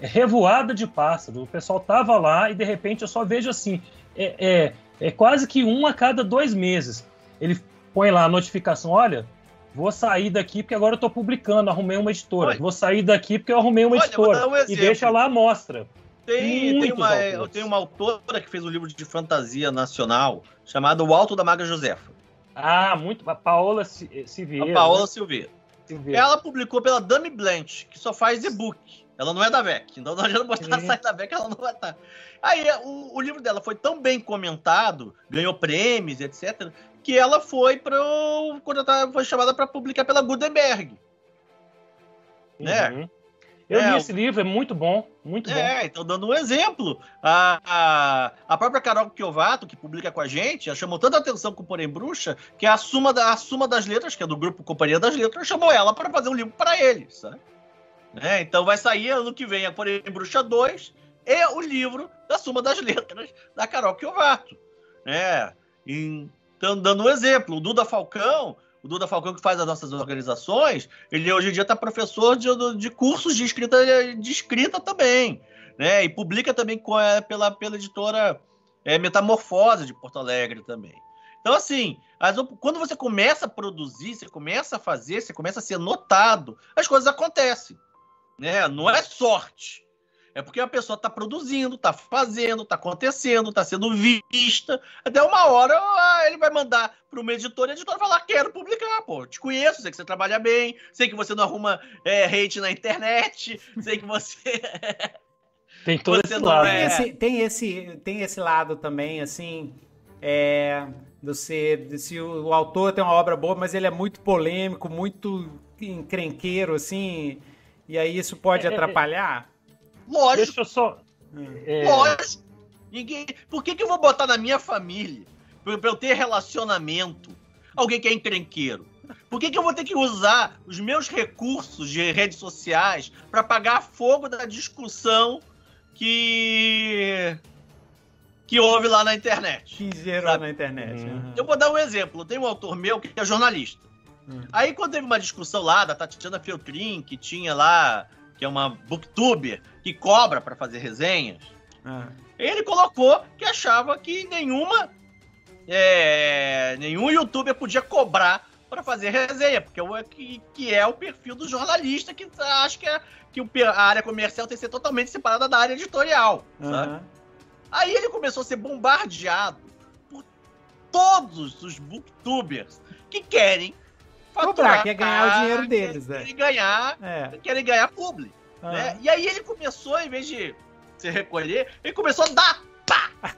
revoada de pássaros. O pessoal tava lá e de repente eu só vejo assim, é, é, é quase que um a cada dois meses. Ele põe lá a notificação, olha, Vou sair daqui porque agora eu tô publicando, arrumei uma editora. Olha, Vou sair daqui porque eu arrumei uma olha, editora. Um e deixa lá a mostra. Tem, tem uma, eu tenho uma autora que fez um livro de fantasia nacional chamado O Alto da Maga Josefa. Ah, muito. A Paola Silveira. A Paola né? Silveira. Ela publicou pela Dummy Blanche, que só faz e-book. Ela não é da VEC. Então não adianta botar no site da VEC, ela não vai estar. Aí o, o, livro dela foi tão bem comentado, ganhou prêmios, etc., que ela foi para quando ela foi chamada para publicar pela Gutenberg. Né? Uhum. Né? Eu é, li esse livro, é muito bom, muito é, bom. É, então dando um exemplo, a, a, a própria Carol Kiovato, que publica com a gente, ela chamou tanta atenção com o Porém Bruxa, que a Suma, da, a Suma das Letras, que é do grupo Companhia das Letras, chamou ela para fazer um livro para eles, sabe? É, então vai sair ano que vem a Porém Bruxa 2 e o livro da Suma das Letras da Carol Kiovato. É, então dando um exemplo, o Duda Falcão o Duda Falcão, que faz as nossas organizações, ele hoje em dia está professor de, de cursos de escrita, de escrita também, né? E publica também com, é, pela, pela editora é, Metamorfose de Porto Alegre também. Então, assim, as, quando você começa a produzir, você começa a fazer, você começa a ser notado, as coisas acontecem. Né? Não é sorte. É porque a pessoa está produzindo, está fazendo, está acontecendo, está sendo vista. Até uma hora ah, ele vai mandar para uma editora e a editora vai falar: quero publicar, pô. Te conheço, sei que você trabalha bem, sei que você não arruma é, hate na internet, sei que você. tem todo esse lado. É... Tem, esse, tem, esse, tem esse lado também, assim. É, você, se o, o autor tem uma obra boa, mas ele é muito polêmico, muito encrenqueiro, assim. E aí isso pode é, é, é. atrapalhar? Lógico. Deixa eu só. É... Lógico. Ninguém... Por que, que eu vou botar na minha família, pra, eu ter relacionamento, alguém que é encrenqueiro? Por que, que eu vou ter que usar os meus recursos de redes sociais para apagar fogo da discussão que que houve lá na internet? Que gerou sabe? na internet. Uhum. Eu vou dar um exemplo. Tem um autor meu que é jornalista. Uhum. Aí quando teve uma discussão lá da Tatiana Feltrin, que tinha lá que é uma booktuber que cobra para fazer resenhas, ah. ele colocou que achava que nenhuma é, nenhum youtuber podia cobrar para fazer resenha, porque é que, que é o perfil do jornalista que acha que, é, que a área comercial tem que ser totalmente separada da área editorial. Uhum. Aí ele começou a ser bombardeado por todos os booktubers que querem Cobrar, quer ganhar o dinheiro deles, né? Querem ganhar, é. querem ganhar publi. Ah. Né? E aí ele começou, em vez de se recolher, ele começou a dar pá, pá,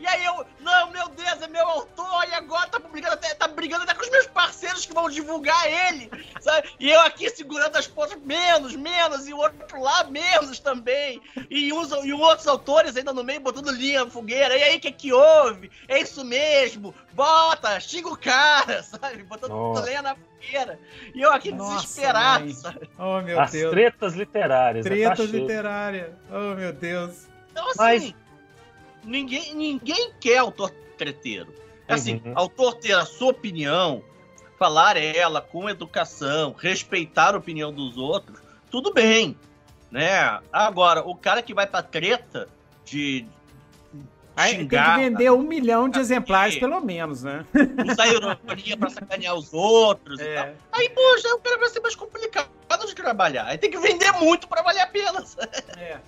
e aí eu, não, meu Deus, é meu autor, e agora tá brigando até, tá brigando até com os meus parceiros que vão divulgar ele, sabe? E eu aqui segurando as pontas, menos, menos, e o outro lá, menos também. E, uns, e outros autores ainda no meio botando linha na fogueira. E aí, o que que houve? É isso mesmo, bota, xinga o cara, sabe? Botando Nossa. lenha na fogueira. E eu aqui Nossa, desesperado, mãe. sabe? Oh, meu As Deus. tretas literárias. Né? Tá tretas literárias. Oh, meu Deus. Então, assim... Mas ninguém, ninguém quer autor treteiro. Assim, uhum. autor ter a sua opinião, falar ela com educação, respeitar a opinião dos outros, tudo bem, né? Agora, o cara que vai pra treta de Aí xingar, tem que vender um milhão de exemplares, pelo menos, né? Usar ironia pra sacanear os outros é. e tal. Aí, poxa, o cara vai ser mais complicado de trabalhar. Aí tem que vender muito pra valer a pena. É.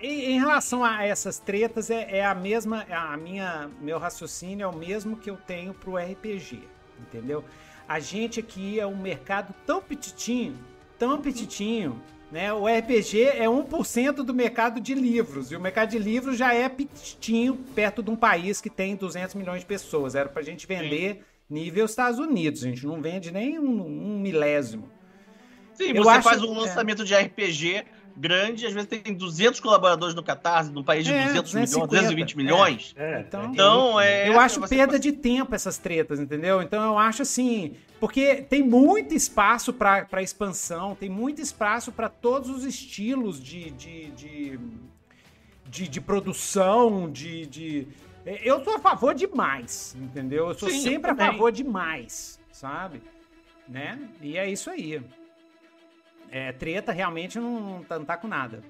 Em, relação a essas tretas, é, é, a mesma. A minha, meu raciocínio é o mesmo que eu tenho pro RPG. Entendeu? A gente aqui é um mercado tão petitinho, tão petitinho, né? O RPG é 1% do mercado de livros. E o mercado de livros já é petitinho perto de um país que tem 200 milhões de pessoas. Era pra gente vender Sim. nível Estados Unidos. A gente não vende nem um, um milésimo. Sim, eu você acho, faz um é. lançamento é... de RPG grande, às vezes tem 200 colaboradores no Catarse, num país de é, 200 milhões, 220 milhões. É, é. Então, então é, eu acho perda de tempo essas tretas, entendeu? Então eu acho assim, porque tem muito espaço para expansão, tem muito espaço para todos os estilos de, de, de, de, de produção, de, de. Eu sou a favor de mais, entendeu? Eu sou Sim, sempre eu a favor de mais, sabe? Né? E é isso aí. É, treta realmente não, tá, não tá com nada.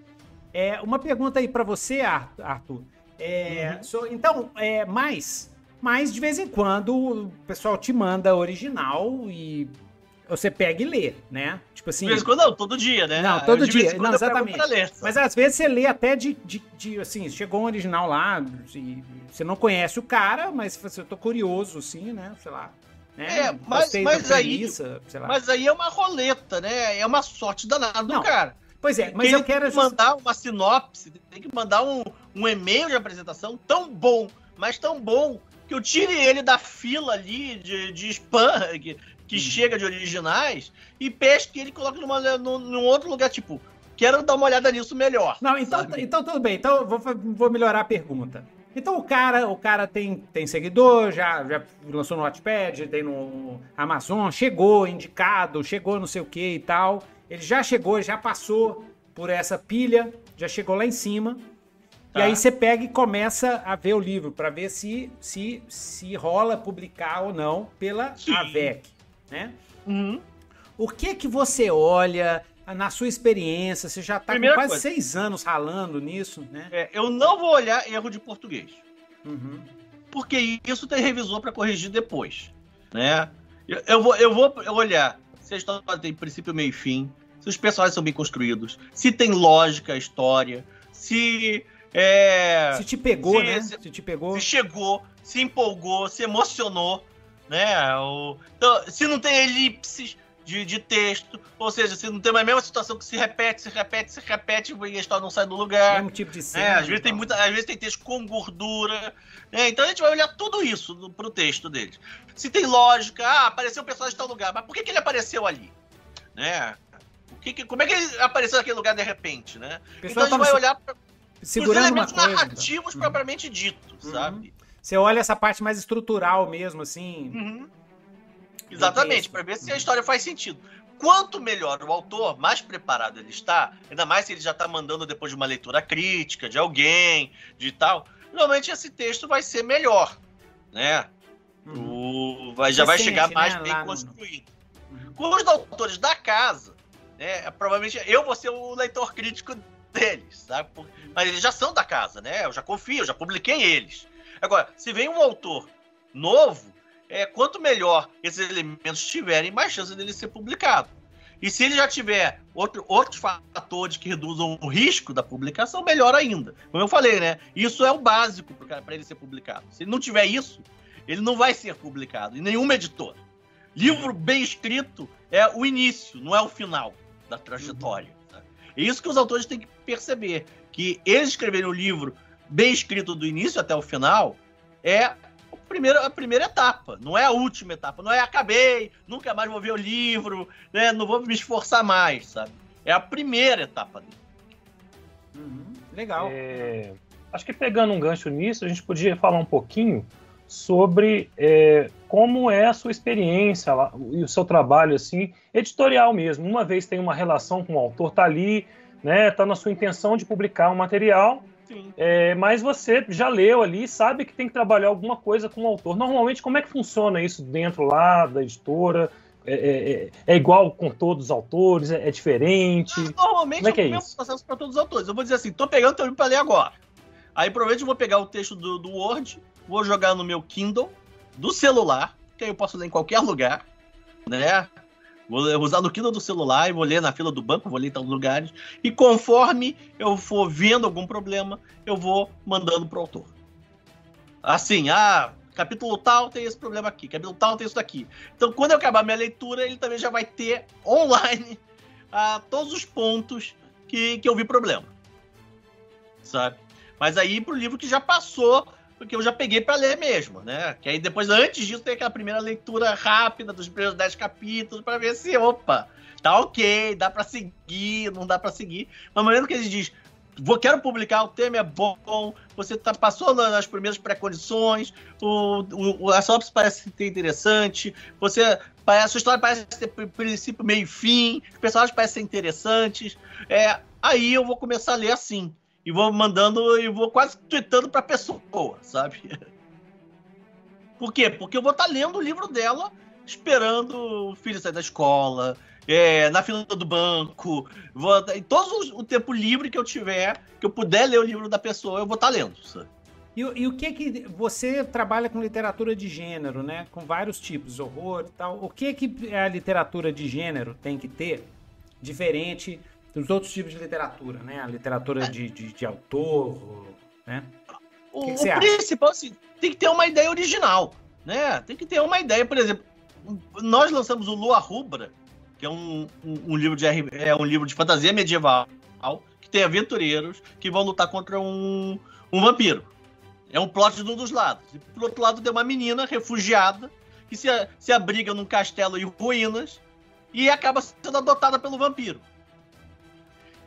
É, uma pergunta aí para você, Arthur. É, uhum. so, então, é, mais, mas de vez em quando o pessoal te manda original e você pega e lê, né? Tipo assim. De vez em quando não, todo dia, né? Não, todo dia. Não, exatamente. Mas às vezes você lê até de, de, de, assim, chegou um original lá, e você não conhece o cara, mas você tô curioso, assim, né? Sei lá. Né? É, mas, mas aí. Mas aí é uma roleta, né? É uma sorte danada do cara. Pois é, mas eu quero. Tem que mandar uma sinopse, tem que mandar um, um e-mail de apresentação tão bom, mas tão bom, que eu tire ele da fila ali de, de spam que, que hum. chega de originais e pesque ele e coloque numa, num, num outro lugar, tipo, quero dar uma olhada nisso melhor. Não, então, então tudo bem. Então eu vou, vou melhorar a pergunta. Então o cara, o cara tem, tem seguidor, já, já lançou no Watchpad, tem no Amazon, chegou indicado, chegou não sei o que e tal. Ele já chegou, já passou por essa pilha, já chegou lá em cima. Tá. E aí você pega e começa a ver o livro para ver se, se se rola publicar ou não pela Sim. AVEC, né? Uhum. O que que você olha na sua experiência? Você já está com quase coisa. seis anos ralando nisso, né? É, eu não vou olhar erro de português. Uhum. Porque isso tem revisor para corrigir depois, né? Eu, eu, vou, eu vou olhar se a história tem princípio, meio e fim, se os personagens são bem construídos, se tem lógica a história, se. É, se te pegou, se, né? Se, se, te pegou. Se chegou, se empolgou, se emocionou, né? O, então, se não tem elipses de, de texto, ou seja, se não tem a mesma situação que se repete, se repete, se repete e a história não sai do lugar. Mesmo tipo de cena. É, às, vezes tem muita, às vezes tem texto com gordura. Né? Então a gente vai olhar tudo isso pro texto deles se tem lógica, ah, apareceu um personagem em tal lugar, mas por que, que ele apareceu ali? Né? O que, que como é que ele apareceu naquele lugar de repente, né? Então a gente vai olhar para os elementos coisa, narrativos então. propriamente ditos, uhum. sabe? Você olha essa parte mais estrutural mesmo, assim. Uhum. Exatamente, para ver se a história faz sentido. Quanto melhor o autor, mais preparado ele está, ainda mais se ele já está mandando depois de uma leitura crítica de alguém, de tal, normalmente esse texto vai ser melhor, né? Uhum. O, vai, já vai chegar mais né? bem Lá construído. No... Com os autores da casa, né, provavelmente eu vou ser o leitor crítico deles, sabe? Mas eles já são da casa, né? Eu já confio, eu já publiquei eles. Agora, se vem um autor novo, é, quanto melhor esses elementos tiverem, mais chance dele ser publicado. E se ele já tiver outro, outros fatores que reduzam o risco da publicação, melhor ainda. Como eu falei, né? Isso é o básico para ele ser publicado. Se ele não tiver isso, ele não vai ser publicado em nenhuma editora. Livro bem escrito é o início, não é o final da trajetória. Tá? É isso que os autores têm que perceber, que eles escreverem o livro bem escrito do início até o final é primeiro, a primeira etapa, não é a última etapa, não é acabei, nunca mais vou ver o livro, né, não vou me esforçar mais, sabe? É a primeira etapa dele. Uhum, legal. É, acho que pegando um gancho nisso, a gente podia falar um pouquinho sobre é, como é a sua experiência lá, e o seu trabalho assim editorial mesmo. Uma vez tem uma relação com o autor, tá ali, né, tá na sua intenção de publicar um material, é, mas você já leu ali, sabe que tem que trabalhar alguma coisa com o autor. Normalmente, como é que funciona isso dentro lá da editora? É, é, é, é igual com todos os autores? É, é diferente? Normalmente como é, que é, o mesmo processo para todos os autores. Eu vou dizer assim, tô pegando o teu livro para ler agora. Aí provavelmente eu vou pegar o texto do, do Word, vou jogar no meu Kindle do celular, que aí eu posso ler em qualquer lugar, né? Vou usar no Kindle do celular e vou ler na fila do banco, vou ler em tal lugares. E conforme eu for vendo algum problema, eu vou mandando pro autor. Assim, ah, capítulo tal tem esse problema aqui, capítulo tal tem isso daqui. Então, quando eu acabar minha leitura, ele também já vai ter online ah, todos os pontos que, que eu vi problema. Sabe? Mas aí pro livro que já passou porque eu já peguei para ler mesmo, né? Que aí depois, antes disso, tem aquela primeira leitura rápida dos primeiros dez capítulos para ver se, opa, tá ok, dá para seguir, não dá para seguir. Mas no momento que ele diz, vou, quero publicar, o tema é bom, você tá, passou nas primeiras pré-condições, o, o, a sinopse parece ter interessante, você a sua história parece ter princípio, meio e fim, os personagens parecem interessantes, é, aí eu vou começar a ler assim e vou mandando e vou quase tweetando pra pessoa, sabe? Por quê? Porque eu vou estar tá lendo o livro dela, esperando o filho sair da escola, é, na fila do banco, vou, em todo o tempo livre que eu tiver, que eu puder ler o livro da pessoa, eu vou estar tá lendo, sabe? E, e, o que que você trabalha com literatura de gênero, né? Com vários tipos, horror e tal. O que que a literatura de gênero tem que ter diferente dos outros tipos de literatura, né? A literatura de, de, de autor, né? O, que que o principal, assim, tem que ter uma ideia original, né? Tem que ter uma ideia, por exemplo, nós lançamos o Lua Rubra, que é um, um, um livro de é um livro de fantasia medieval, que tem aventureiros que vão lutar contra um, um vampiro. É um plot de um dos lados. E por outro lado tem uma menina refugiada que se, se abriga num castelo em ruínas e acaba sendo adotada pelo vampiro.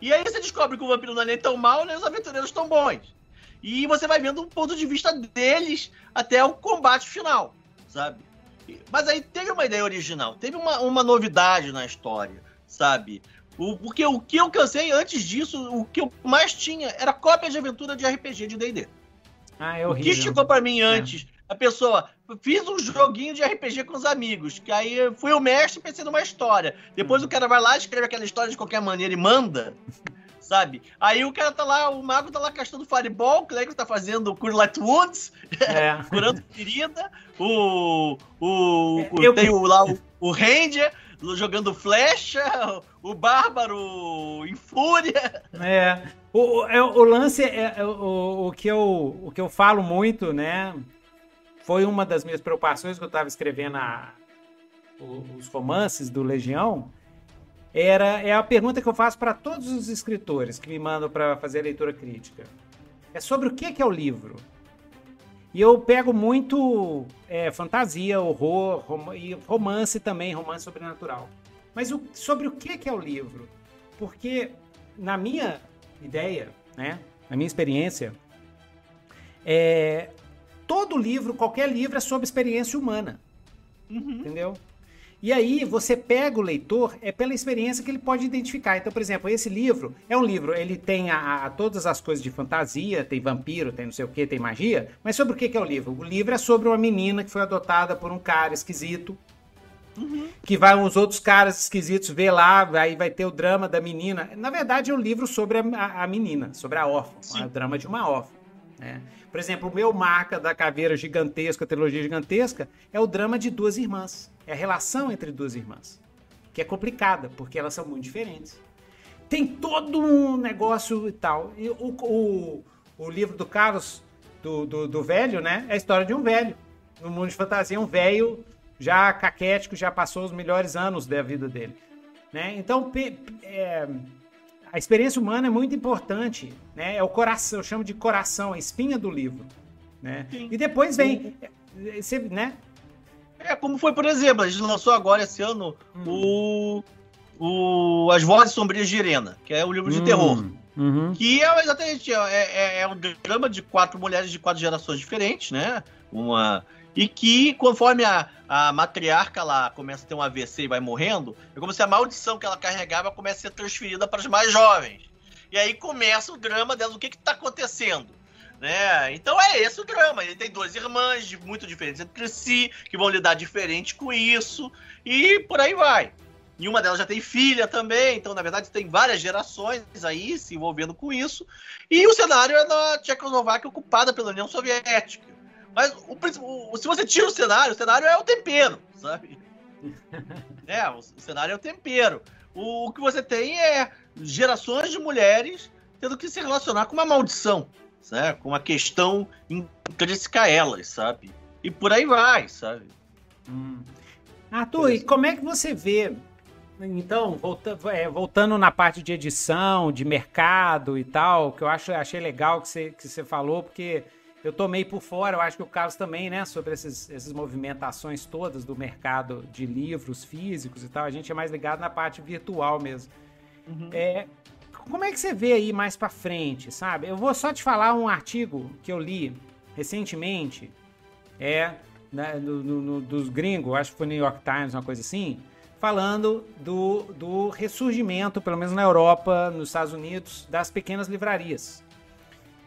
E aí você descobre que o vampiro não é nem tão mal, nem os aventureiros tão bons. E você vai vendo um ponto de vista deles até o combate final, sabe? Mas aí teve uma ideia original, teve uma, uma novidade na história, sabe? O, porque o que eu cansei antes disso, o que eu mais tinha era cópia de aventura de RPG de D&D. Ah, é horrível. O que chegou para mim é. antes, é. A pessoa fiz um joguinho de RPG com os amigos, que aí fui o mestre pensei numa história. Depois hum. o cara vai lá, escreve aquela história de qualquer maneira e manda. sabe? Aí o cara tá lá, o mago tá lá castando Fireball, o Clegg tá fazendo Cure Light Wounds, é. curando ferida, o, o, o eu... tem o, lá o, o Ranger jogando flecha, o Bárbaro em fúria. É. O, o, é, o lance é, é o, o, que eu, o que eu falo muito, né? Foi uma das minhas preocupações que eu estava escrevendo a, os romances do Legião era é a pergunta que eu faço para todos os escritores que me mandam para fazer a leitura crítica. É sobre o que, que é o livro. E eu pego muito é, fantasia, horror rom e romance também, romance sobrenatural. Mas o, sobre o que, que é o livro? Porque, na minha ideia, né, na minha experiência, é, todo livro, qualquer livro é sobre experiência humana. Uhum. Entendeu? E aí você pega o leitor é pela experiência que ele pode identificar. Então, por exemplo, esse livro é um livro, ele tem a, a todas as coisas de fantasia, tem vampiro, tem não sei o que, tem magia. Mas sobre o que, que é o livro? O livro é sobre uma menina que foi adotada por um cara esquisito. Uhum. Que vai os outros caras esquisitos ver lá, aí vai ter o drama da menina. Na verdade, é um livro sobre a, a, a menina, sobre a órfã, o drama de uma órfã. Né? Por exemplo, o meu marca da caveira gigantesca, a trilogia gigantesca, é o drama de duas irmãs. É a relação entre duas irmãs, que é complicada, porque elas são muito diferentes. Tem todo um negócio e tal. E o, o, o livro do Carlos, do, do, do, velho, né? É a história de um velho. No mundo de fantasia, um velho já caquético, já passou os melhores anos da vida dele. Né? Então, é, a experiência humana é muito importante. Né? É o coração, eu chamo de coração, a espinha do livro. Né? E depois vem. Você, né? É, como foi, por exemplo, a gente lançou agora esse ano hum. o, o As Vozes Sombrias de Irena, que é um livro de hum. terror. Uhum. Que é exatamente é, é, é, um drama de quatro mulheres de quatro gerações diferentes, né? Uma. E que, conforme a, a matriarca lá começa a ter um AVC e vai morrendo, é como se a maldição que ela carregava começa a ser transferida para as mais jovens. E aí começa o drama dela, o que está acontecendo? Né? Então é esse o drama. Ele tem duas irmãs muito diferentes entre si, que vão lidar diferente com isso, e por aí vai. E uma delas já tem filha também, então na verdade tem várias gerações aí se envolvendo com isso. E o cenário é na Tchecoslováquia ocupada pela União Soviética. Mas o, o, se você tira o cenário, o cenário é o tempero, sabe? é, o, o cenário é o tempero. O, o que você tem é gerações de mulheres tendo que se relacionar com uma maldição né? Com uma questão intrínseca a elas, sabe? E por aí vai, sabe? Hum. Arthur, e como é que você vê? Então, volta, é, voltando na parte de edição, de mercado e tal, que eu acho, achei legal que você, que você falou, porque eu tomei por fora, eu acho que o Carlos também, né, sobre esses, essas movimentações todas do mercado de livros físicos e tal, a gente é mais ligado na parte virtual mesmo. Uhum. É, como é que você vê aí mais para frente, sabe? Eu vou só te falar um artigo que eu li recentemente, é né, no, no, dos gringos, acho que foi New York Times, uma coisa assim, falando do, do ressurgimento, pelo menos na Europa, nos Estados Unidos, das pequenas livrarias.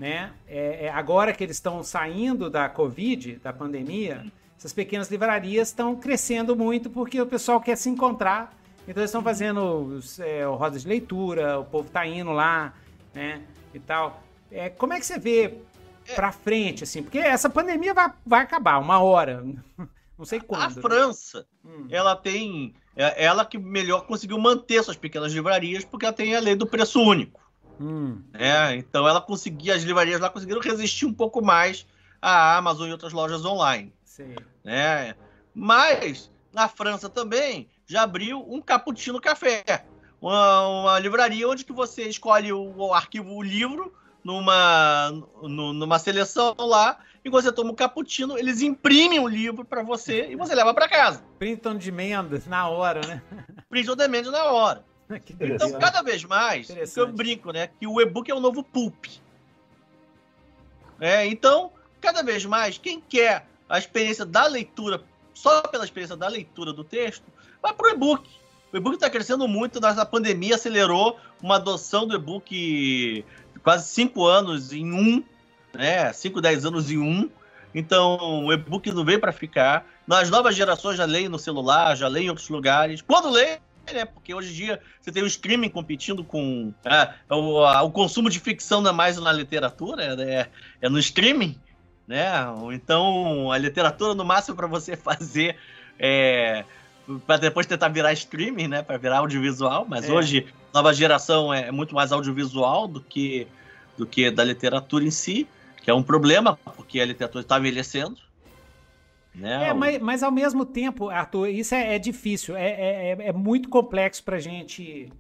Né? É, é, agora que eles estão saindo da Covid, da pandemia, essas pequenas livrarias estão crescendo muito porque o pessoal quer se encontrar então eles estão fazendo é, rodas de leitura, o povo tá indo lá, né? E tal. É, como é que você vê é. para frente, assim? Porque essa pandemia vai, vai acabar uma hora. Não sei quando. A França, hum. ela tem. É ela que melhor conseguiu manter suas pequenas livrarias, porque ela tem a lei do preço único. Hum. É, então ela conseguia, as livrarias lá conseguiram resistir um pouco mais à Amazon e outras lojas online. Sim. Né? Mas na França também já abriu um Cappuccino Café, uma, uma livraria onde que você escolhe o, o arquivo, o livro, numa, numa seleção lá, e você toma o um cappuccino, eles imprimem o livro para você e você leva para casa. Print on demand na hora, né? Print on demand na hora. então, cada vez mais, eu brinco, né? Que o e-book é o novo pulp. É, então, cada vez mais, quem quer a experiência da leitura, só pela experiência da leitura do texto, vai pro e-book. O e-book está crescendo muito, a pandemia acelerou uma adoção do e-book quase cinco anos em um, né? Cinco, dez anos em um. Então, o e-book não veio para ficar. Nas novas gerações já leem no celular, já leem em outros lugares. Quando lê, né? Porque hoje em dia você tem o streaming competindo com é, o, a, o, consumo de ficção não é mais na literatura, é, é no streaming, né? Então a literatura no máximo para você fazer é, para depois tentar virar streaming, né? Para virar audiovisual, mas é. hoje nova geração é muito mais audiovisual do que do que da literatura em si, que é um problema porque a literatura está envelhecendo. Né? É, mas, mas ao mesmo tempo, Arthur, isso é, é difícil, é, é, é, é muito complexo para gente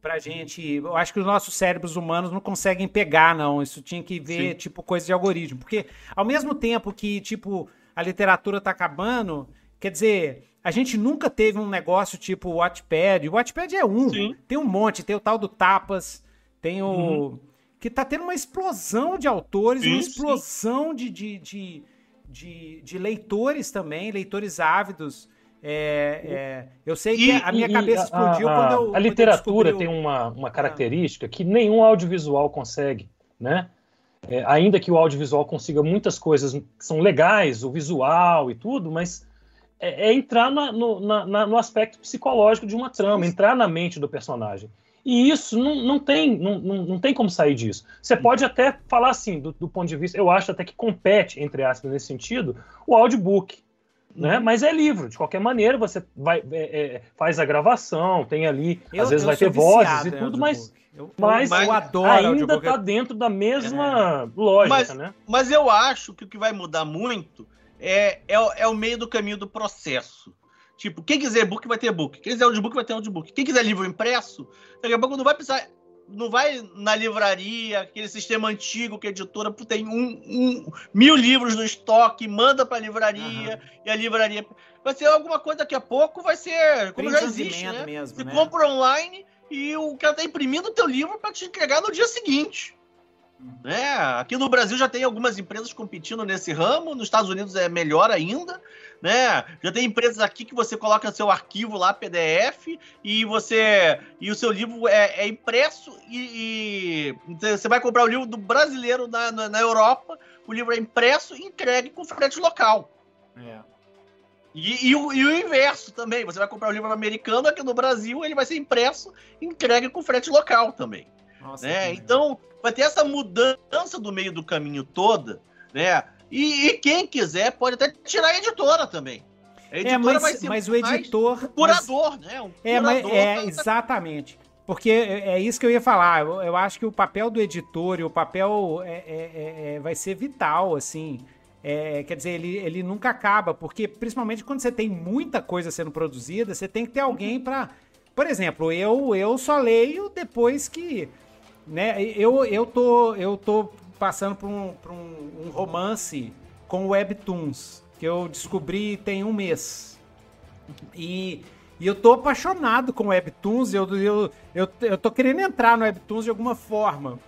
pra gente. Eu acho que os nossos cérebros humanos não conseguem pegar, não. Isso tinha que ver, Sim. tipo, coisa de algoritmo. Porque ao mesmo tempo que, tipo, a literatura tá acabando, quer dizer, a gente nunca teve um negócio tipo Watchpad. O Watchpad é um. Sim. Tem um monte. Tem o tal do Tapas. Tem o. Uhum. Que tá tendo uma explosão de autores, sim, uma explosão de, de, de, de, de leitores também, leitores ávidos. É, é, eu sei que e, a minha cabeça explodiu a, quando eu. A literatura tem uma, uma característica que nenhum audiovisual consegue, né? É, ainda que o audiovisual consiga muitas coisas que são legais, o visual e tudo, mas é, é entrar na, no, na, no, aspecto psicológico de uma trama, entrar na mente do personagem. E isso não, não, tem, não, não tem como sair disso. Você pode até falar assim, do, do, ponto de vista, eu acho até que compete, entre aspas, nesse sentido, o audiobook. Né? Uhum. Mas é livro, de qualquer maneira, você vai, é, é, faz a gravação, tem ali, eu, às vezes vai ter vozes e tudo, mas, eu, mas, eu adoro ainda está dentro da mesma é. lógica, mas, né? Mas eu acho que o que vai mudar muito é, é, é o meio do caminho do processo. Tipo, quem quiser e-book vai ter e-book. Quem quiser audiobook vai ter audiobook. Quem quiser livro impresso, daqui a pouco não vai precisar. Não vai na livraria, aquele sistema antigo que a editora tem um, um mil livros no estoque, manda para a livraria uhum. e a livraria. Vai ser alguma coisa daqui a pouco, vai ser. Como já existe, né? Mesmo, Você né? compra online e o cara tá imprimindo o teu livro para te entregar no dia seguinte. Né? Aqui no Brasil já tem algumas empresas competindo nesse ramo, nos Estados Unidos é melhor ainda. Né? Já tem empresas aqui que você coloca seu arquivo lá, PDF, e você e o seu livro é, é impresso e, e, você vai comprar o livro do brasileiro na, na, na, Europa, o livro é impresso e entregue com frete local. É. E, e, o, e, o, inverso também, você vai comprar o livro americano aqui no Brasil, ele vai ser impresso e entregue com frete local também. Nossa, né? Então, vai ter essa mudança do meio do caminho toda, né? E, e quem quiser pode até tirar a editora também. A editora é, mas, vai ser mas o editor. Um curador, mas, né? Um é, é exatamente. Porque é, é isso que eu ia falar. Eu, eu, acho que o papel do editor e o papel é, é, é, é vai ser vital, assim. quer dizer, ele, ele nunca acaba, porque principalmente quando você tem muita coisa sendo produzida, você tem que ter alguém para. Por exemplo, eu, eu só leio depois que né? Eu, eu, tô, eu tô passando por um, por um, um romance com Webtoons, que eu descobri tem um mês. E, e eu tô apaixonado com Webtoons, eu, eu, eu, eu tô querendo entrar no Webtoons de alguma forma.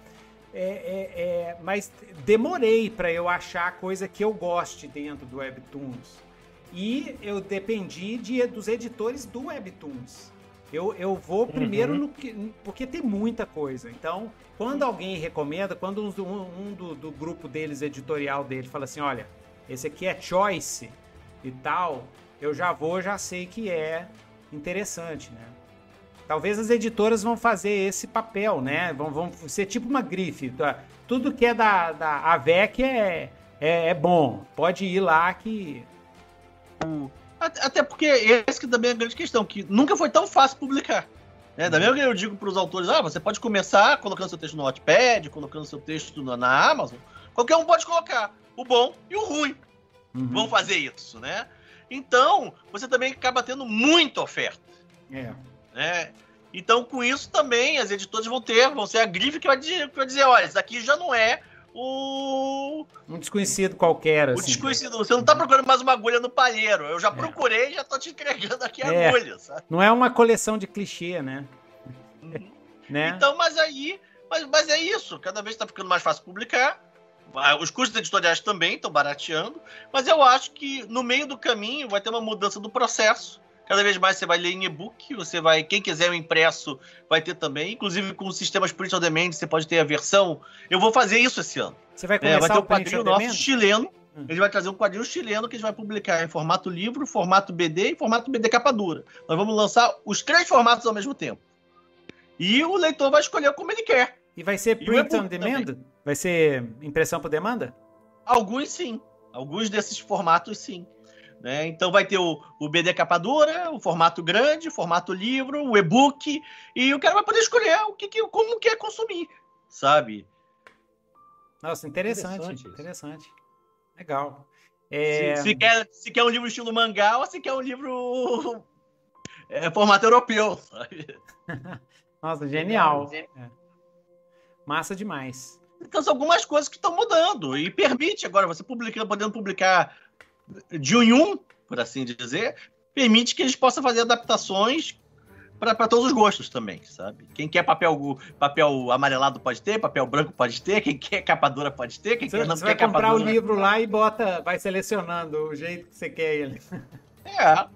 É, é, é, mas demorei para eu achar a coisa que eu goste dentro do Webtoons. E eu dependi de, dos editores do Webtoons. Eu, eu vou primeiro uhum. no que. Porque tem muita coisa. Então, quando alguém recomenda, quando um, um do, do, grupo deles, editorial dele, fala assim: olha, esse aqui é choice e tal, eu já vou, já sei que é interessante, né? Talvez as editoras vão fazer esse papel, né? Vão, vão ser tipo uma grife. tudo que é da, da AVEC é, é, é bom. Pode ir lá que. Até porque esse que também é a grande questão, que nunca foi tão fácil publicar. É, da mesma que eu digo para os autores, ah, você pode começar colocando seu texto no Notepad, colocando seu texto na, na Amazon. Qualquer um pode colocar o bom e o ruim. Uhum. Vão fazer isso, né? Então, você também acaba tendo muita oferta. É. Né? Então, com isso também, as editoras vão ter, vão ser a grife que vai dizer, que vai dizer olha, isso aqui já não é o. Um desconhecido qualquer, assim. O desconhecido. Você não tá procurando mais uma agulha no palheiro. Eu já é. procurei e já tô te entregando aqui a é. agulha, sabe? Não é uma coleção de clichê, né? Uhum. né? Então, mas aí. Mas, mas é isso. Cada vez tá ficando mais fácil publicar. Os custos editoriais também estão barateando. Mas eu acho que no meio do caminho vai ter uma mudança do processo Cada vez mais você vai ler em e-book, você vai, quem quiser o impresso vai ter também, inclusive com sistemas print on demand, você pode ter a versão. Eu vou fazer isso esse ano. Você vai começar é, vai ter um quadrinho nosso chileno. Hum. Ele vai trazer um quadrinho chileno que a gente vai publicar em formato livro, formato BD e formato BD capa dura. Nós vamos lançar os três formatos ao mesmo tempo. E o leitor vai escolher como ele quer. E vai ser print on demand? Também. Vai ser impressão por demanda? Alguns sim. Alguns desses formatos sim. Né? Então vai ter o, o BD capa dura, o formato grande, o formato livro, o e-book, e o cara vai poder escolher o que, que como quer consumir, sabe? Nossa, interessante, interessante. interessante. Legal. É... Se, se, quer, se quer um livro estilo mangá ou se quer um livro é, formato europeu, sabe? Nossa, genial. É. Massa demais. Então são algumas coisas que estão mudando e permite agora você publicando, podendo publicar de um em um, por assim dizer, permite que eles possam fazer adaptações para todos os gostos também, sabe? Quem quer papel, papel amarelado pode ter, papel branco pode ter, quem quer capa dura pode ter, quem você, quer não você quer vai comprar o livro lá e bota, vai selecionando o jeito que você quer ele. É,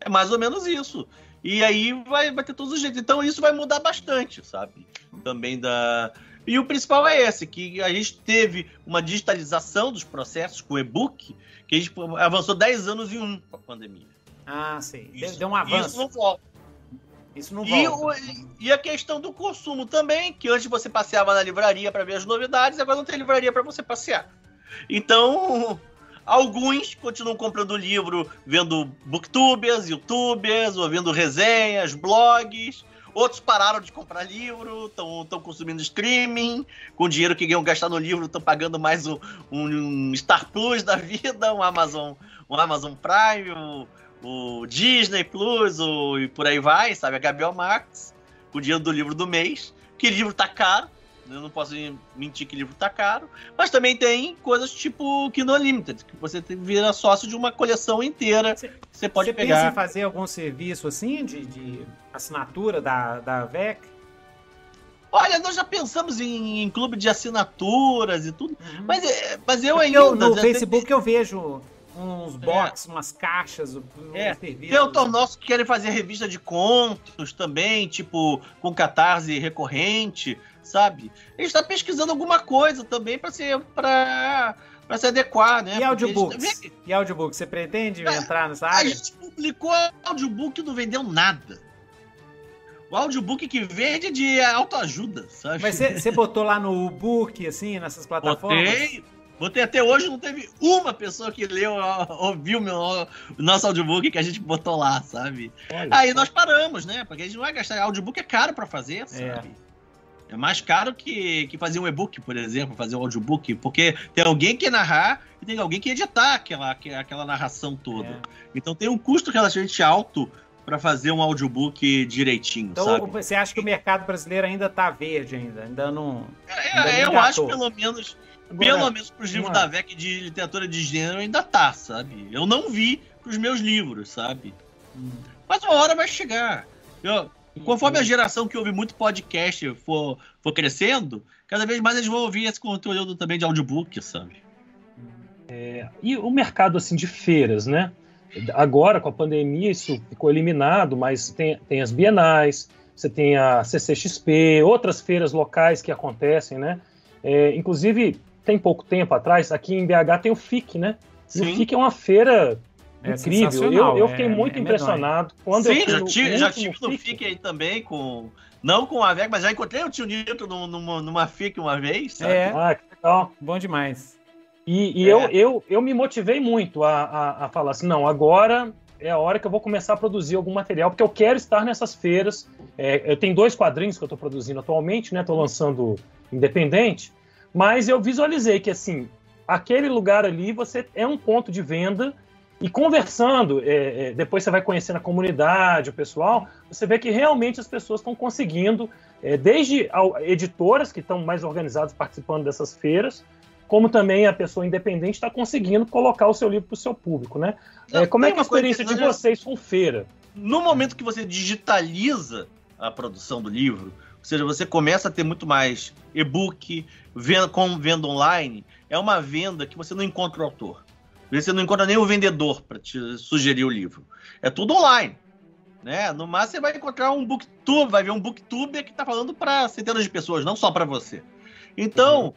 é mais ou menos isso. E aí vai, vai ter todos os jeitos. Então isso vai mudar bastante, sabe? Também da. E o principal é esse, que a gente teve uma digitalização dos processos com o e-book, que a gente avançou 10 anos em um com a pandemia. Ah, sim. Isso, Deu um avanço. Isso não volta. Isso não volta. E, e, a questão do consumo também, que antes você passeava na livraria para ver as novidades, agora não tem livraria para você passear. Então, alguns continuam comprando livro, vendo booktubers, youtubers, ouvindo resenhas, blogs. Outros pararam de comprar livro, estão consumindo streaming, com o dinheiro que ganham gastar no livro, estão pagando mais um, um, Star Plus da vida, um Amazon, um Amazon Prime, o, o Disney Plus, o, e por aí vai, sabe? A HBO Max, com o dinheiro do livro do mês, que livro tá caro, eu não posso mentir que livro tá caro. Mas também tem coisas tipo Kindle Unlimited, que você vira sócio de uma coleção inteira. Cê, você pode pegar. Você pensa em fazer algum serviço assim, de, de assinatura da, da VEC? Olha, nós já pensamos em, em clube de assinaturas e tudo, uhum. mas, é, mas eu ainda. Eu, no Facebook tem... eu vejo uns box, é. umas caixas, é. Tem autor nosso que querem fazer revista de contos também, tipo, com catarse recorrente sabe? A gente tá pesquisando alguma coisa também para ser para para se adequar, né? E audiobooks? Gente... E audiobook, você pretende a, entrar nessa área? A gente publicou audiobook e não vendeu nada. O audiobook que vende é de autoajuda, sabe? Mas você botou lá no book, assim, nessas plataformas? Botei. Botei até hoje, não teve uma pessoa que leu, ouviu meu, o nosso audiobook que a gente botou lá, sabe? Olha, Aí nós paramos, né? Porque a gente não vai gastar. Audiobook é caro para fazer, é. sabe? É. É mais caro que, que fazer um e-book, por exemplo, fazer um audiobook, porque tem alguém que narrar e tem alguém que editar aquela, aquela narração toda. É. Então tem um custo relativamente alto para fazer um audiobook direitinho, então, sabe? você acha que o mercado brasileiro ainda tá verde ainda, ainda não... É, ainda eu acho pelo menos, Agora, pelo menos pros livros uma... da VEC de literatura de gênero ainda tá, sabe? Eu não vi pros meus livros, sabe? Hum. Mas uma hora vai chegar. Eu, Conforme a geração que ouve muito podcast for, for crescendo, cada vez mais eles vão ouvir esse conteúdo também de audiobook, sabe? É, e o mercado assim de feiras, né? Agora, com a pandemia, isso ficou eliminado, mas tem, tem as bienais, você tem a CCXP, outras feiras locais que acontecem, né? É, inclusive, tem pouco tempo atrás, aqui em BH tem o FIC, né? E o FIC é uma feira é incrível. Eu, eu fiquei é, muito é impressionado. Quando Sim, já tive, já tive no FIC aí também com Não com o Avec, mas já encontrei o tio Nito numa, numa FIC uma vez. Sabe? É. Ah, que legal. Bom demais. E, e é. eu, eu, eu me motivei muito a, a, a, falar assim: não, agora é a hora que eu vou começar a produzir algum material, porque eu quero estar nessas feiras. É, eu tenho dois quadrinhos que eu estou produzindo atualmente, né? Estou lançando independente, mas eu visualizei que assim aquele lugar ali você é um ponto de venda e conversando, é, é, depois você vai conhecendo a comunidade, o pessoal, você vê que realmente as pessoas estão conseguindo, é, desde editoras que estão mais organizadas participando dessas feiras, como também a pessoa independente está conseguindo colocar o seu livro para o seu público, né? É, como é que é a experiência de vocês com feira? No momento que você digitaliza a produção do livro, ou seja, você começa a ter muito mais e-book, venda, com venda online, é uma venda que você não encontra o autor. Você não encontra nem o vendedor para te sugerir o livro. É tudo online. Né? No máximo você vai encontrar um booktube, vai ver um booktuber que está falando para centenas de pessoas, não só para você. Então, uhum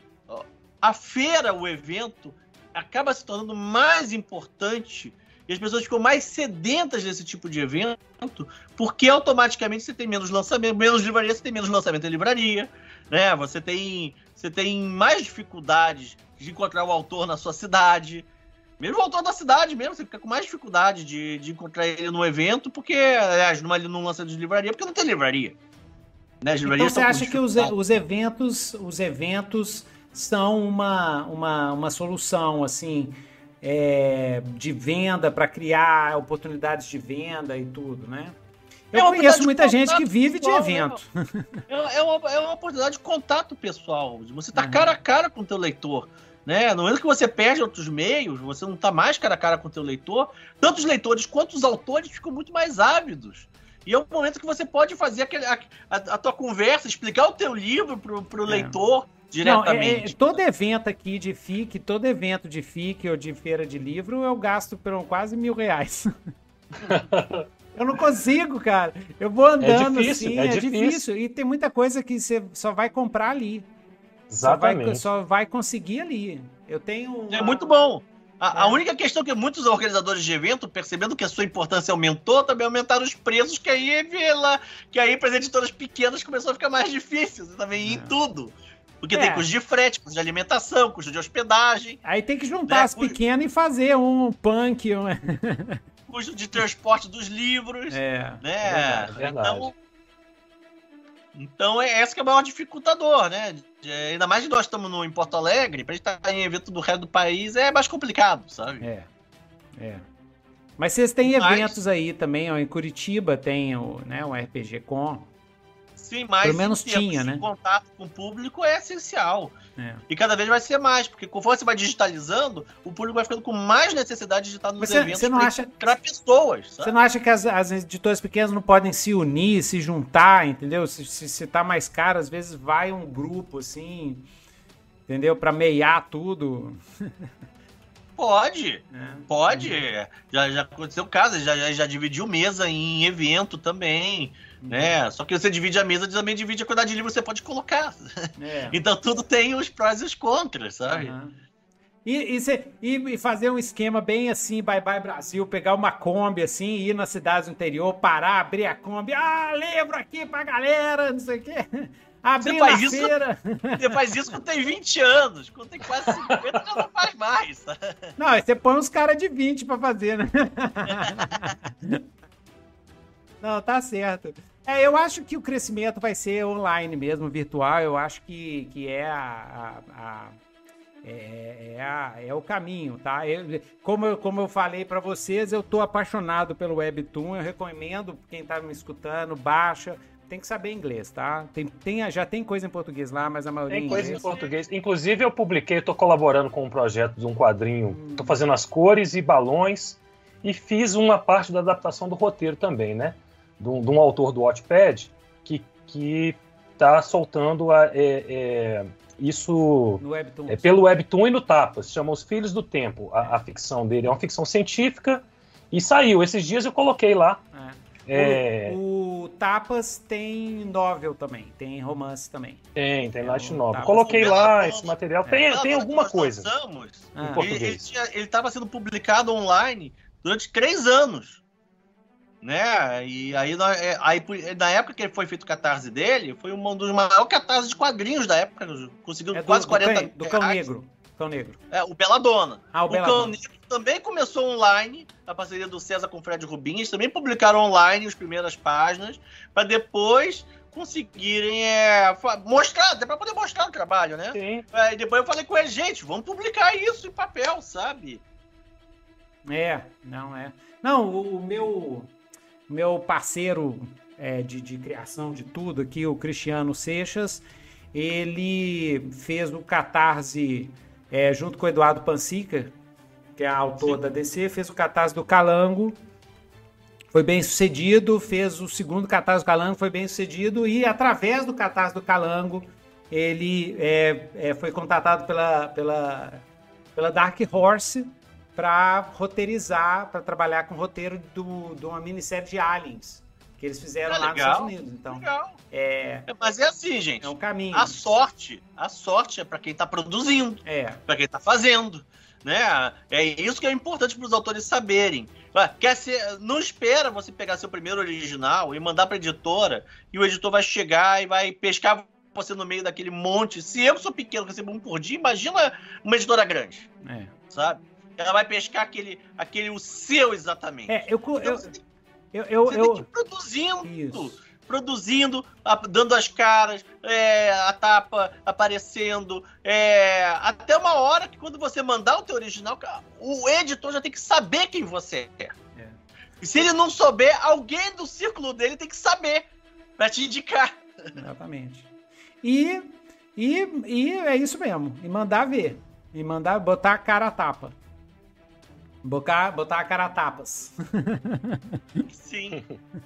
a feira, o evento, acaba se tornando mais importante e as pessoas ficam mais sedentas desse tipo de evento, porque automaticamente você tem menos lançamento, menos livraria, você tem menos lançamento em livraria, né? Você tem, você tem mais dificuldades de encontrar o autor na sua cidade. Mesmo o autor da cidade mesmo, você fica com mais dificuldade de, de encontrar ele no evento, porque, aliás, numa, num lançamento de livraria, porque não tem livraria. Né? então você acha que os, os eventos, os eventos são uma, uma, uma solução assim é, de venda para criar oportunidades de venda e tudo, né? Eu é conheço muita gente que vive pessoal, de evento. É, é, uma, é uma oportunidade de contato pessoal. Você tá uhum. cara a cara com o teu leitor. Né? No momento que você perde outros meios, você não tá mais cara a cara com o teu leitor, tanto os leitores quanto os autores ficam muito mais ávidos. E é o momento que você pode fazer aquele, a, a, a tua conversa, explicar o teu livro pro, pro é. leitor, diretamente. Não, é, é, todo evento aqui de FIC, todo evento de FIC ou de feira de livro, eu gasto por quase mil reais. eu não consigo, cara. Eu vou é andando é difícil, assim, é, é difícil. difícil. E tem muita coisa que você só vai comprar ali. Exatamente. Só vai, só vai conseguir ali. Eu tenho. Uma... É muito bom. A, a, única questão que muitos organizadores de evento, percebendo que a sua importância aumentou, também aumentaram os preços, que aí lá, que aí para as editoras pequenas começou a ficar mais difícil também é. em tudo. Porque é. tem custo de frete, custo de alimentação, custo de hospedagem. Aí tem que juntar né? as pequenas e fazer um punk. Um... custo de transporte dos livros. É. Né? É verdade. Então, então é essa que é o maior dificultador, né? Ainda mais que nós estamos no, em Porto Alegre, pra gente estar em evento do resto do país é mais complicado, sabe? É. É. Mas vocês têm Mas... eventos aí também, ó, em Curitiba tem o, né, o RPG Com. Sim, mas Pelo menos tinha, né? contato com o público é essencial. É. E cada vez vai ser mais, porque conforme você vai digitalizando, o público vai ficando com mais necessidade de estar nos você, eventos para pessoas. Sabe? Você não acha que as, as editoras pequenas não podem se unir, se juntar, entendeu? Se, se, se tá mais caro, às vezes vai um grupo assim, entendeu? Para meiar tudo. Pode, é. pode. Já, já aconteceu o caso, já, já, já dividiu mesa em evento também né? Só que você divide a mesa, também divide a quantidade de livros que você pode colocar. É. Então tudo tem os prós e os contras, sabe? Uhum. E, e, cê, e, fazer um esquema bem assim, bye bye Brasil, pegar uma Kombi assim, ir nas cidades do interior, parar, abrir a Kombi, ah, livro aqui pra galera, não sei o quê. Abrir você faz isso, feira. Você faz isso quando tem 20 anos, quando tem quase 50 já não faz mais. Não, aí você põe uns caras de 20 pra fazer, né? não, tá certo. É, eu acho que o crescimento vai ser online mesmo, virtual. Eu acho que, que é a, a, a é, é, a, é, o caminho, tá? Eu, como, eu, como eu falei para vocês, eu tô apaixonado pelo Webtoon. Eu recomendo quem tá me escutando, baixa. Tem que saber inglês, tá? Tem, tem, já tem coisa em português lá, mas a maioria tem coisa em português. Inclusive, eu publiquei, tô colaborando com um projeto de um quadrinho. Hum. Tô fazendo as cores e balões e fiz uma parte da adaptação do roteiro também, né? De um, de um autor do Watchpad que que está soltando a, é, é, isso Webtoon, é, pelo Webtoon e no Tapas. Chama Os Filhos do Tempo, a, a, ficção dele. É uma ficção científica e saiu. Esses dias eu coloquei lá. É. O, o, Tapas tem novel também, tem romance também. Tem, tem é, light novel. Coloquei lá esse material. Tem, tem alguma coisa em português. Ele estava sendo publicado online durante três anos né? E aí, é, aí, na época que ele foi feito o catarse dele, foi um dos maiores catarses de quadrinhos da época. Conseguiu é do, quase 40 do, do Cão Negro. Cão Negro. É, o Belladonna. Ah, o, o Cão Negro também começou online, a parceria do César com o Fred Rubin. Eles também publicaram online as primeiras páginas, para depois conseguirem é, mostrar, até para poder mostrar o trabalho, né? Sim. É, e depois eu falei com ele, gente, vamos publicar isso em papel, sabe? É, não é. Não, o, o meu meu parceiro é, de, de criação de tudo aqui, o Cristiano Seixas, ele fez o Catarse é, junto com o Eduardo Pansica, que é autor Sim. da DC, fez o Catarse do Calango, foi bem sucedido, fez o segundo Catarse do Calango, foi bem sucedido, e através do Catarse do Calango, ele é, é, foi contatado pela, pela, pela Dark Horse, para roteirizar, para trabalhar com o roteiro do, de uma minissérie de Aliens que eles fizeram é lá legal, nos Estados Unidos. Então, legal. É, é, mas é assim, gente. É um caminho. A sorte, a sorte é para quem está produzindo, é. para quem está fazendo, né? É isso que é importante para os autores saberem. Quer ser, não espera você pegar seu primeiro original e mandar para editora e o editor vai chegar e vai pescar você no meio daquele monte. Se eu sou pequeno recebo um por dia, imagina uma editora grande, é. sabe? Ela vai pescar aquele, aquele o seu exatamente. É, eu. Então, eu, você tem, eu, eu, você eu, tem que ir produzindo. Isso. Produzindo, dando as caras, é, a tapa aparecendo. É, até uma hora que quando você mandar o teu original, o editor já tem que saber quem você é. é. E se ele não souber, alguém do círculo dele tem que saber para te indicar. Exatamente. E, e, e é isso mesmo. E mandar ver. E mandar botar a cara a tapa. Botar, botar a cara a tapas. Sim.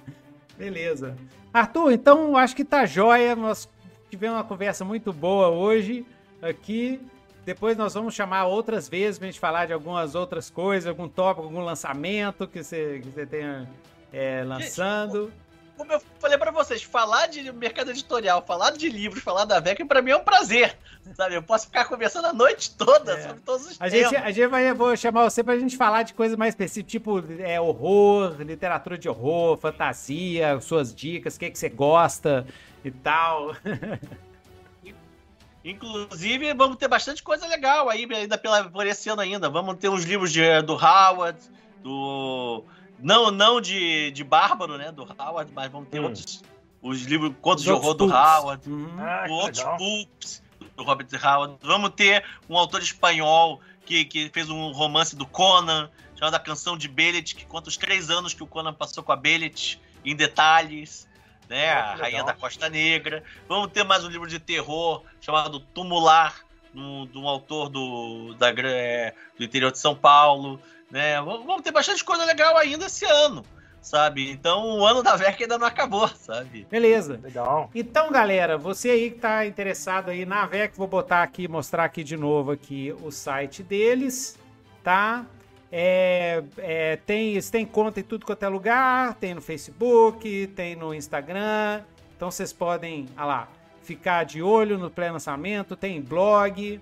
Beleza. Arthur, então acho que tá jóia. Nós tivemos uma conversa muito boa hoje aqui. Depois nós vamos chamar outras vezes pra gente falar de algumas outras coisas, algum tópico, algum lançamento que você, que você tenha é, lançando. Gente, como eu falei para vocês, falar de mercado editorial, falar de livros, falar da VEC, para mim é um prazer. Sabe? Eu posso ficar conversando a noite toda é. sobre todos os a temas. Gente, a gente vai vou chamar você pra gente falar de coisas mais específicas, tipo é, horror, literatura de horror, fantasia, suas dicas, o que, é que você gosta e tal. Inclusive, vamos ter bastante coisa legal aí, ainda pela, por esse ano ainda. Vamos ter uns livros de, do Howard, do não, não de, de Bárbaro, né? Do Howard, mas vamos ter hum. outros. Os livros Contos de Horror do Howard, uhum. ah, outros books do Robert Howard. Vamos ter um autor espanhol que, que fez um romance do Conan, chamado A Canção de Bellet, que conta os três anos que o Conan passou com a Bellet, em detalhes. Né, ah, a Rainha da Costa Negra. Vamos ter mais um livro de terror chamado Tumular, de um autor do, da, é, do interior de São Paulo. Né? Vamos ter bastante coisa legal ainda esse ano, sabe? Então o ano da VEC ainda não acabou, sabe? Beleza. Legal. Então, galera, você aí que tá interessado aí na VEC, vou botar aqui, mostrar aqui de novo aqui o site deles, tá? É, é, tem, eles têm conta em tudo quanto é lugar, tem no Facebook, tem no Instagram. Então vocês podem, ah lá, ficar de olho no pré-lançamento, tem blog,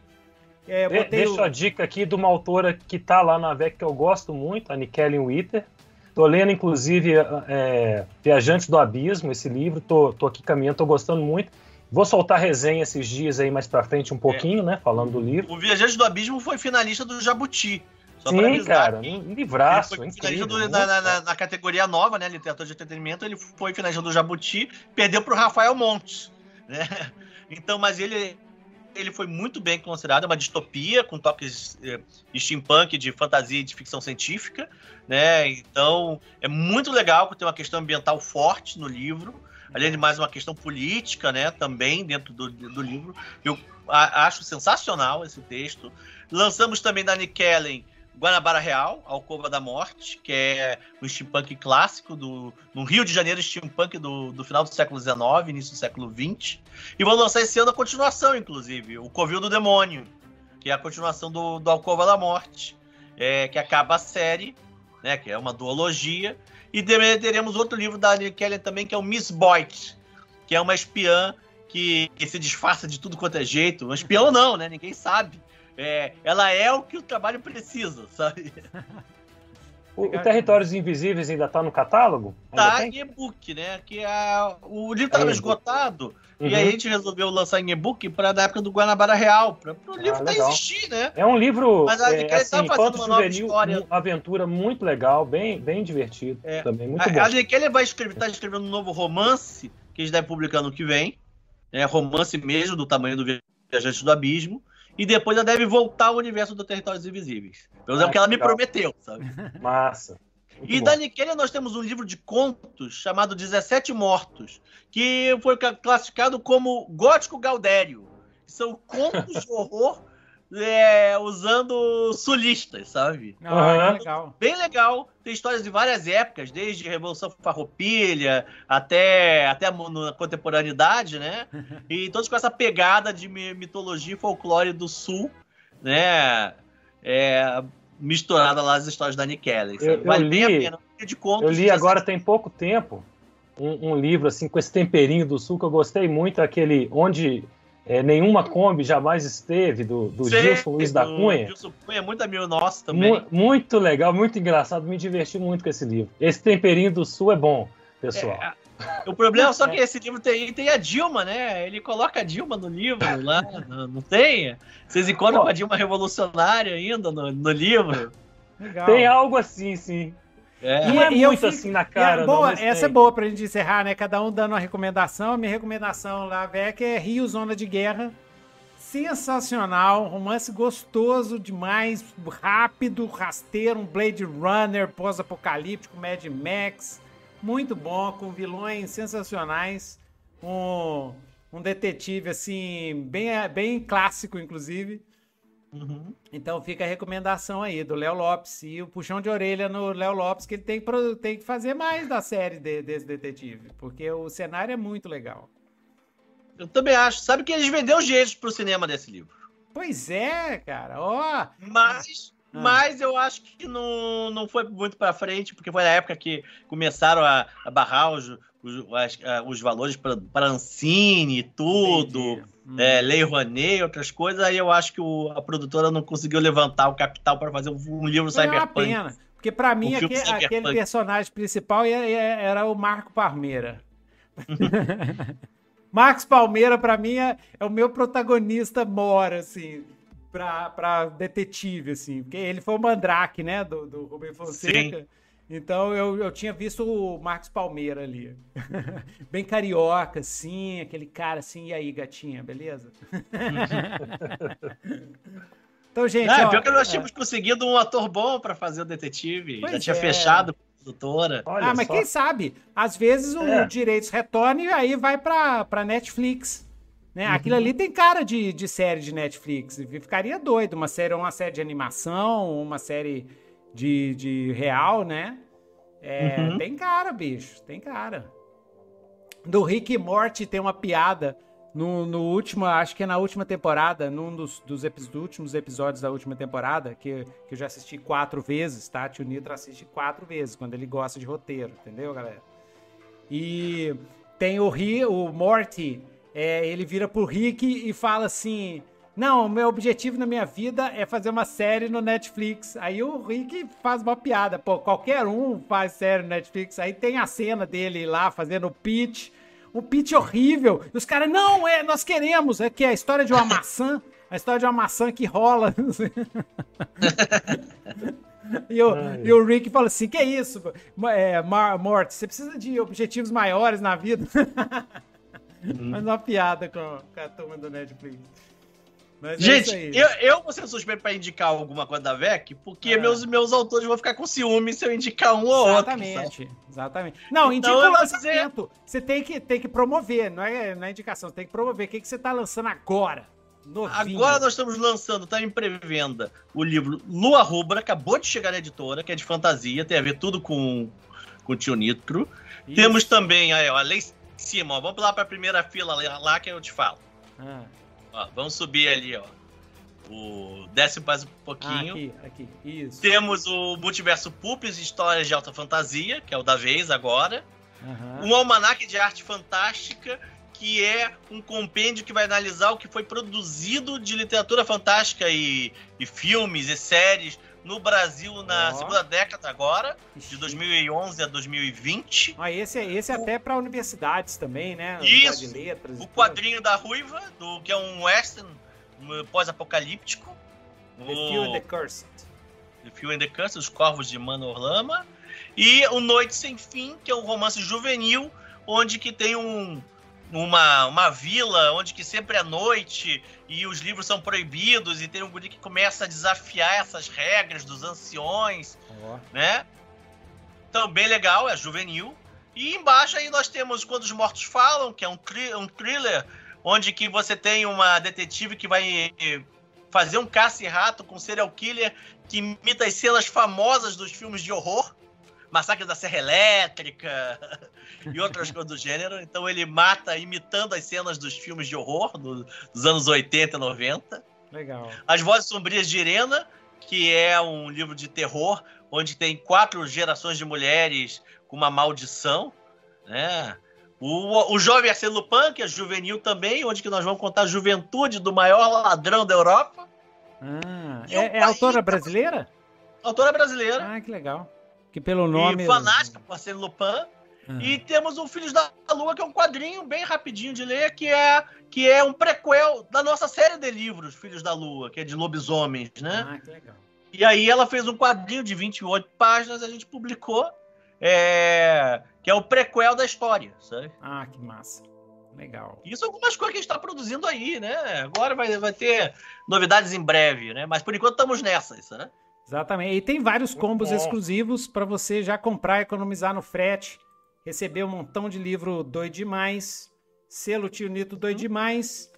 é, de, deixa o... a dica aqui de uma autora que tá lá na VEC que eu gosto muito, a Nikellen Witter. Tô lendo, inclusive, é, Viajantes do Abismo, esse livro. Tô, tô aqui caminhando, tô gostando muito. Vou soltar resenha esses dias aí mais pra frente um pouquinho, é. né? Falando do livro. O Viajante do Abismo foi finalista do Jabuti. Só Sim, cara, um livraço, ele foi incrível. Do, na, na, na, categoria nova, né? Literatura de entretenimento, ele foi finalista do Jabuti, perdeu pro Rafael Montes. Né? Então, mas ele ele foi muito bem considerado, é uma distopia com toques eh, de steampunk, de fantasia e de ficção científica, né? Então, é muito legal que tem uma questão ambiental forte no livro, além de mais uma questão política, né, também dentro do, do livro. Eu a, acho sensacional esse texto. Lançamos também da Nick Kellen Guanabara Real, Alcova da Morte, que é um steampunk clássico do no Rio de Janeiro steampunk do, do final do século XIX, início do século XX. E vão lançar esse ano a continuação, inclusive, o Covil do Demônio, que é a continuação do, do Alcova da Morte, é, que acaba a série, né, que é uma duologia. E teremos outro livro da Annie Kelly também, que é o Miss Boyd, que é uma espiã que, que se disfarça de tudo quanto é jeito. Espião não, né? Ninguém sabe é, ela é o que o trabalho precisa, sabe? O, o Territórios Invisíveis ainda está no catálogo? Tá em e-book, né? Que a, o livro estava é esgotado. Uhum. E aí a gente resolveu lançar em e-book para da época do Guanabara Real, para o ah, livro ah, existir, né? É um livro, Mas a, é, assim, fazendo uma nova história. Uma aventura muito legal, bem, bem divertido é. também, muito a, bom. A ele vai escrever, tá escrevendo um novo romance, que a gente deve publicar no que vem, é romance mesmo, do tamanho do Viajante do Abismo, e depois ela deve voltar ao universo do Territórios Invisíveis. Pelo menos é o que ela me prometeu, sabe? Massa. Muito e bom. da Nikenia nós temos um livro de contos chamado 17 Mortos, que foi classificado como gótico gaudério. São contos de horror é, usando sulistas, sabe? Ah, uhum. legal. Bem legal. Tem histórias de várias épocas, desde Revolução Farroupilha até, até a contemporaneidade, né? E todos com essa pegada de mitologia e folclore do sul, né? É, misturada lá às histórias da Nick Kelly. Eu, vale eu li, bem a pena. De contos, eu li agora tem pouco tempo um, um, livro assim com esse temperinho do sul que eu gostei muito, aquele onde é, nenhuma Kombi jamais esteve, do, do Sim, Gilson Luiz da Cunha. Gilson Cunha é muito amigo nosso também. Mu muito legal, muito engraçado, me diverti muito com esse livro. Esse temperinho do sul é bom, pessoal. É, o problema é só que esse livro tem, tem a Dilma, né? Ele coloca a Dilma no livro lá, não, não tem? Vocês encontram Pô. a Dilma revolucionária ainda no, no livro? Legal. Tem algo assim, sim. É. Não é e, muito assim na cara. É boa, não, essa é boa pra gente encerrar, né? Cada um dando uma recomendação. A minha recomendação lá, Vec, é Rio Zona de Guerra. Sensacional, romance gostoso demais, rápido, rasteiro, um Blade Runner, pós-apocalíptico, Mad Max. Muito bom, com vilões sensacionais. Um, um detetive, assim, bem, bem clássico, inclusive. Uhum. Então fica a recomendação aí do Léo Lopes e o puxão de orelha no Léo Lopes, que ele tem que, tem que fazer mais da série de, desse detetive, porque o cenário é muito legal. Eu também acho. Sabe que eles venderam jeitos pro cinema desse livro. Pois é, cara. Ó. Oh. Mas, ah. mas eu acho que não, não foi muito para frente, porque foi na época que começaram a, a barrar os, os, as, os valores para Ancine e tudo. Hum. É, Lei Rouanet, outras coisas, aí eu acho que o, a produtora não conseguiu levantar o capital para fazer um, um livro Foi cyberpunk. Uma pena, porque para mim um aquele, aquele, personagem principal era, era o Marco Palmeira. Marcos Palmeira, para mim, é, é, o meu protagonista mora, assim, pra, pra detetive, assim. Porque ele foi o Mandrake, né, do, do Rubem Fonseca. Sim. Então eu, eu tinha visto o Marcos Palmeira ali. Bem carioca, assim, aquele cara assim, e aí, gatinha, beleza? então, gente. Não, ó, pior que nós é... tínhamos conseguido um ator bom para fazer o detetive. Pois Já tinha é. fechado com a produtora. ah, mas só. quem sabe? Às vezes o é. direitos retorna e aí vai pra, pra Netflix. Né? Uhum. Aquilo ali tem cara de, de série de Netflix. Ficaria doido. Uma série, uma série de animação, uma série de, de real, né? É, uhum. Tem cara, bicho, tem cara. Do Rick e Morty tem uma piada no, no último, acho que é na última temporada, num dos, dos, dos, últimos episódios da última temporada, que, que eu já assisti quatro vezes, tá? Tio Nitro assiste quatro vezes, quando ele gosta de roteiro, entendeu, galera? E tem o, Rick, o Morty, é, ele vira pro Rick e fala assim: não, meu objetivo na minha vida é fazer uma série no Netflix. Aí o Rick faz uma piada. Pô, qualquer um faz série no Netflix. Aí tem a cena dele lá fazendo o pitch. Um pitch horrível. E os caras, não, é, nós queremos. É que é a história de uma maçã. A história de uma maçã que rola. e, o, e o Rick fala assim: que é isso? É, Morte, você precisa de objetivos maiores na vida. Uhum. Mas uma piada com, com a turma do Netflix. Mas é Gente, é eu, eu vou ser suspeito pra indicar alguma coisa da VEC, porque é. meus, meus autores vão ficar com ciúme se eu indicar um ou outro. Exatamente, exatamente. Não, então, indica o lançamento. Dizer... Você tem que, tem que promover, não é, não é indicação, tem que promover. O que, que você tá lançando agora? Novinho. Agora nós estamos lançando, tá em pré-venda, o livro Lua Rubra, acabou de chegar na editora, que é de fantasia, tem a ver tudo com, com o Tio Nitro. Isso. Temos também, aí, ó, lá em cima, ó, vamos lá pra primeira fila lá que eu te falo. Ah. Ó, vamos subir ali, ó. O desce mais um pouquinho. Ah, aqui, aqui, isso. Temos o Multiverso Pupils Histórias de Alta Fantasia, que é o da vez agora. Uhum. Um almanaque de arte fantástica, que é um compêndio que vai analisar o que foi produzido de literatura fantástica e, e filmes e séries no Brasil na oh. segunda década agora, de 2011 a 2020. Ah, esse, esse é até para universidades também, né? Isso. Letras, o quadrinho da Ruiva, do, que é um western pós-apocalíptico. The Few and the Cursed. The Few and the Cursed, Os Corvos de Manorlama. E O Noite Sem Fim, que é um romance juvenil, onde que tem um uma, uma vila onde que sempre é noite e os livros são proibidos e tem um guri que começa a desafiar essas regras dos anciões, oh. né? Então, bem legal, é juvenil. E embaixo aí nós temos Quando os Mortos Falam, que é um, tri um thriller onde que você tem uma detetive que vai fazer um caça-rato com serial killer que imita as cenas famosas dos filmes de horror. Massacre da Serra Elétrica e outras coisas do gênero. Então ele mata imitando as cenas dos filmes de horror do, dos anos 80 e 90. Legal. As Vozes Sombrias de Irena, que é um livro de terror onde tem quatro gerações de mulheres com uma maldição, né? O, o Jovem Arsène Lupin, que é juvenil também, onde que nós vamos contar a juventude do maior ladrão da Europa. Ah, é, é autora brasileira? Autora brasileira. Ah, que legal. Que pelo nome. E Fanática, parceiro Lupin. Uhum. E temos o Filhos da Lua, que é um quadrinho bem rapidinho de ler, que é, que é um prequel da nossa série de livros, Filhos da Lua, que é de lobisomens, né? Ah, que legal. E aí ela fez um quadrinho de 28 páginas, a gente publicou, é, que é o prequel da história, sabe? Ah, que massa. Legal. Isso algumas coisas que a gente está produzindo aí, né? Agora vai, vai ter novidades em breve, né? Mas por enquanto estamos nessas, né? Exatamente. E tem vários combos exclusivos para você já comprar, economizar no frete, receber um montão de livro doido demais, selo Tio Nito doido uhum. demais.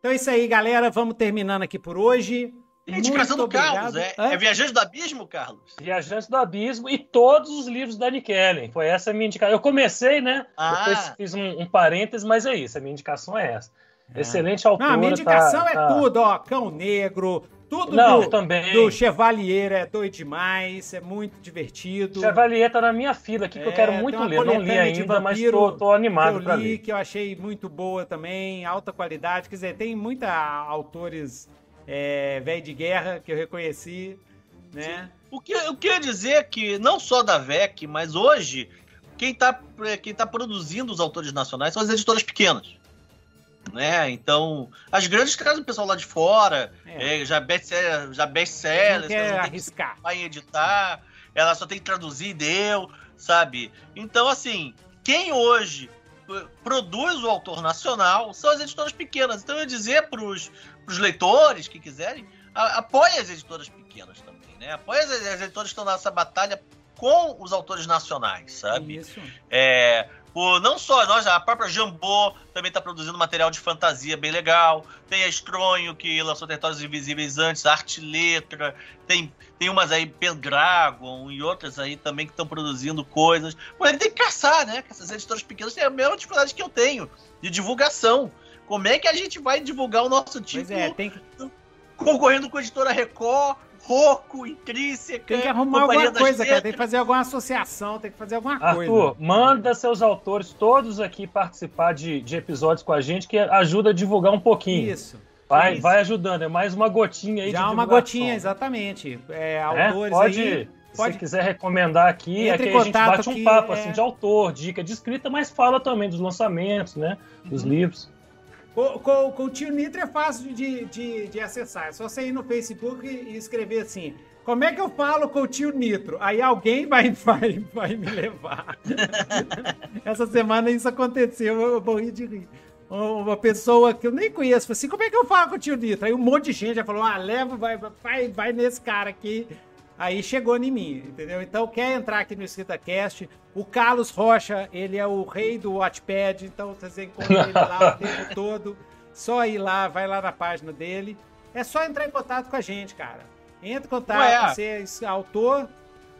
Então é isso aí, galera. Vamos terminando aqui por hoje. E a indicação do Carlos, é, é Viajante do Abismo, Carlos? Viajante do Abismo e todos os livros da Nick Ellen. Foi essa a minha indicação. Eu comecei, né? Ah. Depois fiz um, um parênteses, mas é isso. A minha indicação é essa. É. Excelente autor. Não, a minha indicação tá, é tá... tudo, ó. Cão Negro, tudo não, do, também. do Chevalier é doido demais, é muito divertido. Chevalier tá na minha fila aqui, que eu quero é, muito ler. Não li ainda, mas tô, tô animado que eu li, que eu achei muito boa também, alta qualidade. Quer dizer, tem muita autores é, velho de guerra que eu reconheci, né? O que eu queria dizer é que não só da VEC, mas hoje quem está quem tá produzindo os autores nacionais são as editoras pequenas né? Então, as grandes trazem o pessoal lá de fora, é. É, já best-seller, já best-sellers, quer arriscar. vai editar, ela só tem que traduzir e deu, sabe? Então, assim, quem hoje produz o autor nacional são as editoras pequenas. Então, eu ia dizer para os leitores que quiserem, apoie as editoras pequenas também, né? Apoie as, as editoras que estão nessa batalha com os autores nacionais, sabe? Isso. É, o, não só nós, a própria Jambô também está produzindo material de fantasia bem legal. Tem a Estronho, que lançou Territórios Invisíveis antes, Arte Letra. Tem, tem umas aí, Pendragon e outras aí também que estão produzindo coisas. Mas ele tem que caçar, né? Essas editoras pequenas têm a mesma dificuldade que eu tenho de divulgação. Como é que a gente vai divulgar o nosso título é, tem que... concorrendo com a editora Record, Roco, Intrínseca. Tem que arrumar alguma coisa, cara. Tem que fazer alguma associação, tem que fazer alguma Arthur, coisa. Arthur, manda seus autores todos aqui participar de, de episódios com a gente, que ajuda a divulgar um pouquinho. Isso. Vai, isso. vai ajudando, é mais uma gotinha aí Já de uma gotinha, exatamente. É, é autores é, pode, aí. Pode... Se quiser recomendar aqui, Entre aqui a gente bate um papo é... assim, de autor, dica de escrita, mas fala também dos lançamentos, né? Dos uhum. livros. Com, o tio Nitro é fácil de, de, de, acessar. É só você ir no Facebook e escrever assim: Como é que eu falo com o tio Nitro? Aí alguém vai, vai, vai me levar. Essa semana isso aconteceu, eu morri de rir. Uma pessoa que eu nem conheço falou assim: Como é que eu falo com o tio Nitro? Aí um monte de gente já falou: Ah, leva, vai, vai, vai nesse cara aqui. Aí chegou em mim, entendeu? Então quer entrar aqui no EscritaCast, o Carlos Rocha, ele é o rei do Watchpad, então você encontra ele lá o tempo todo. Só ir lá, vai lá na página dele. É só entrar em contato com a gente, cara. Entra em contato, Ué. você é autor,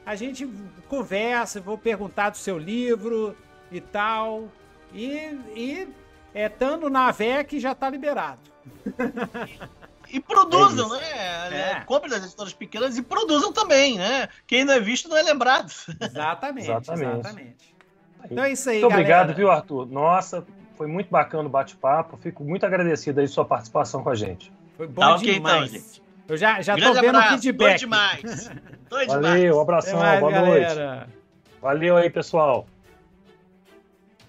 a gente conversa, vou perguntar do seu livro e tal. E, e é, estando na VEC já tá liberado. E produzam, é né? É. Compre das editoras pequenas e produzam também, né? Quem não é visto não é lembrado. Exatamente, exatamente. exatamente. Então é isso aí, Muito galera. obrigado, viu, Arthur? Nossa, foi muito bacana o bate-papo. Fico muito agradecido aí sua participação com a gente. Foi bom tá demais. Okay, então, Eu já, já tô vendo o feedback. Tô demais. Tô demais. Valeu, um abração, mais, boa galera. noite. Valeu aí, pessoal.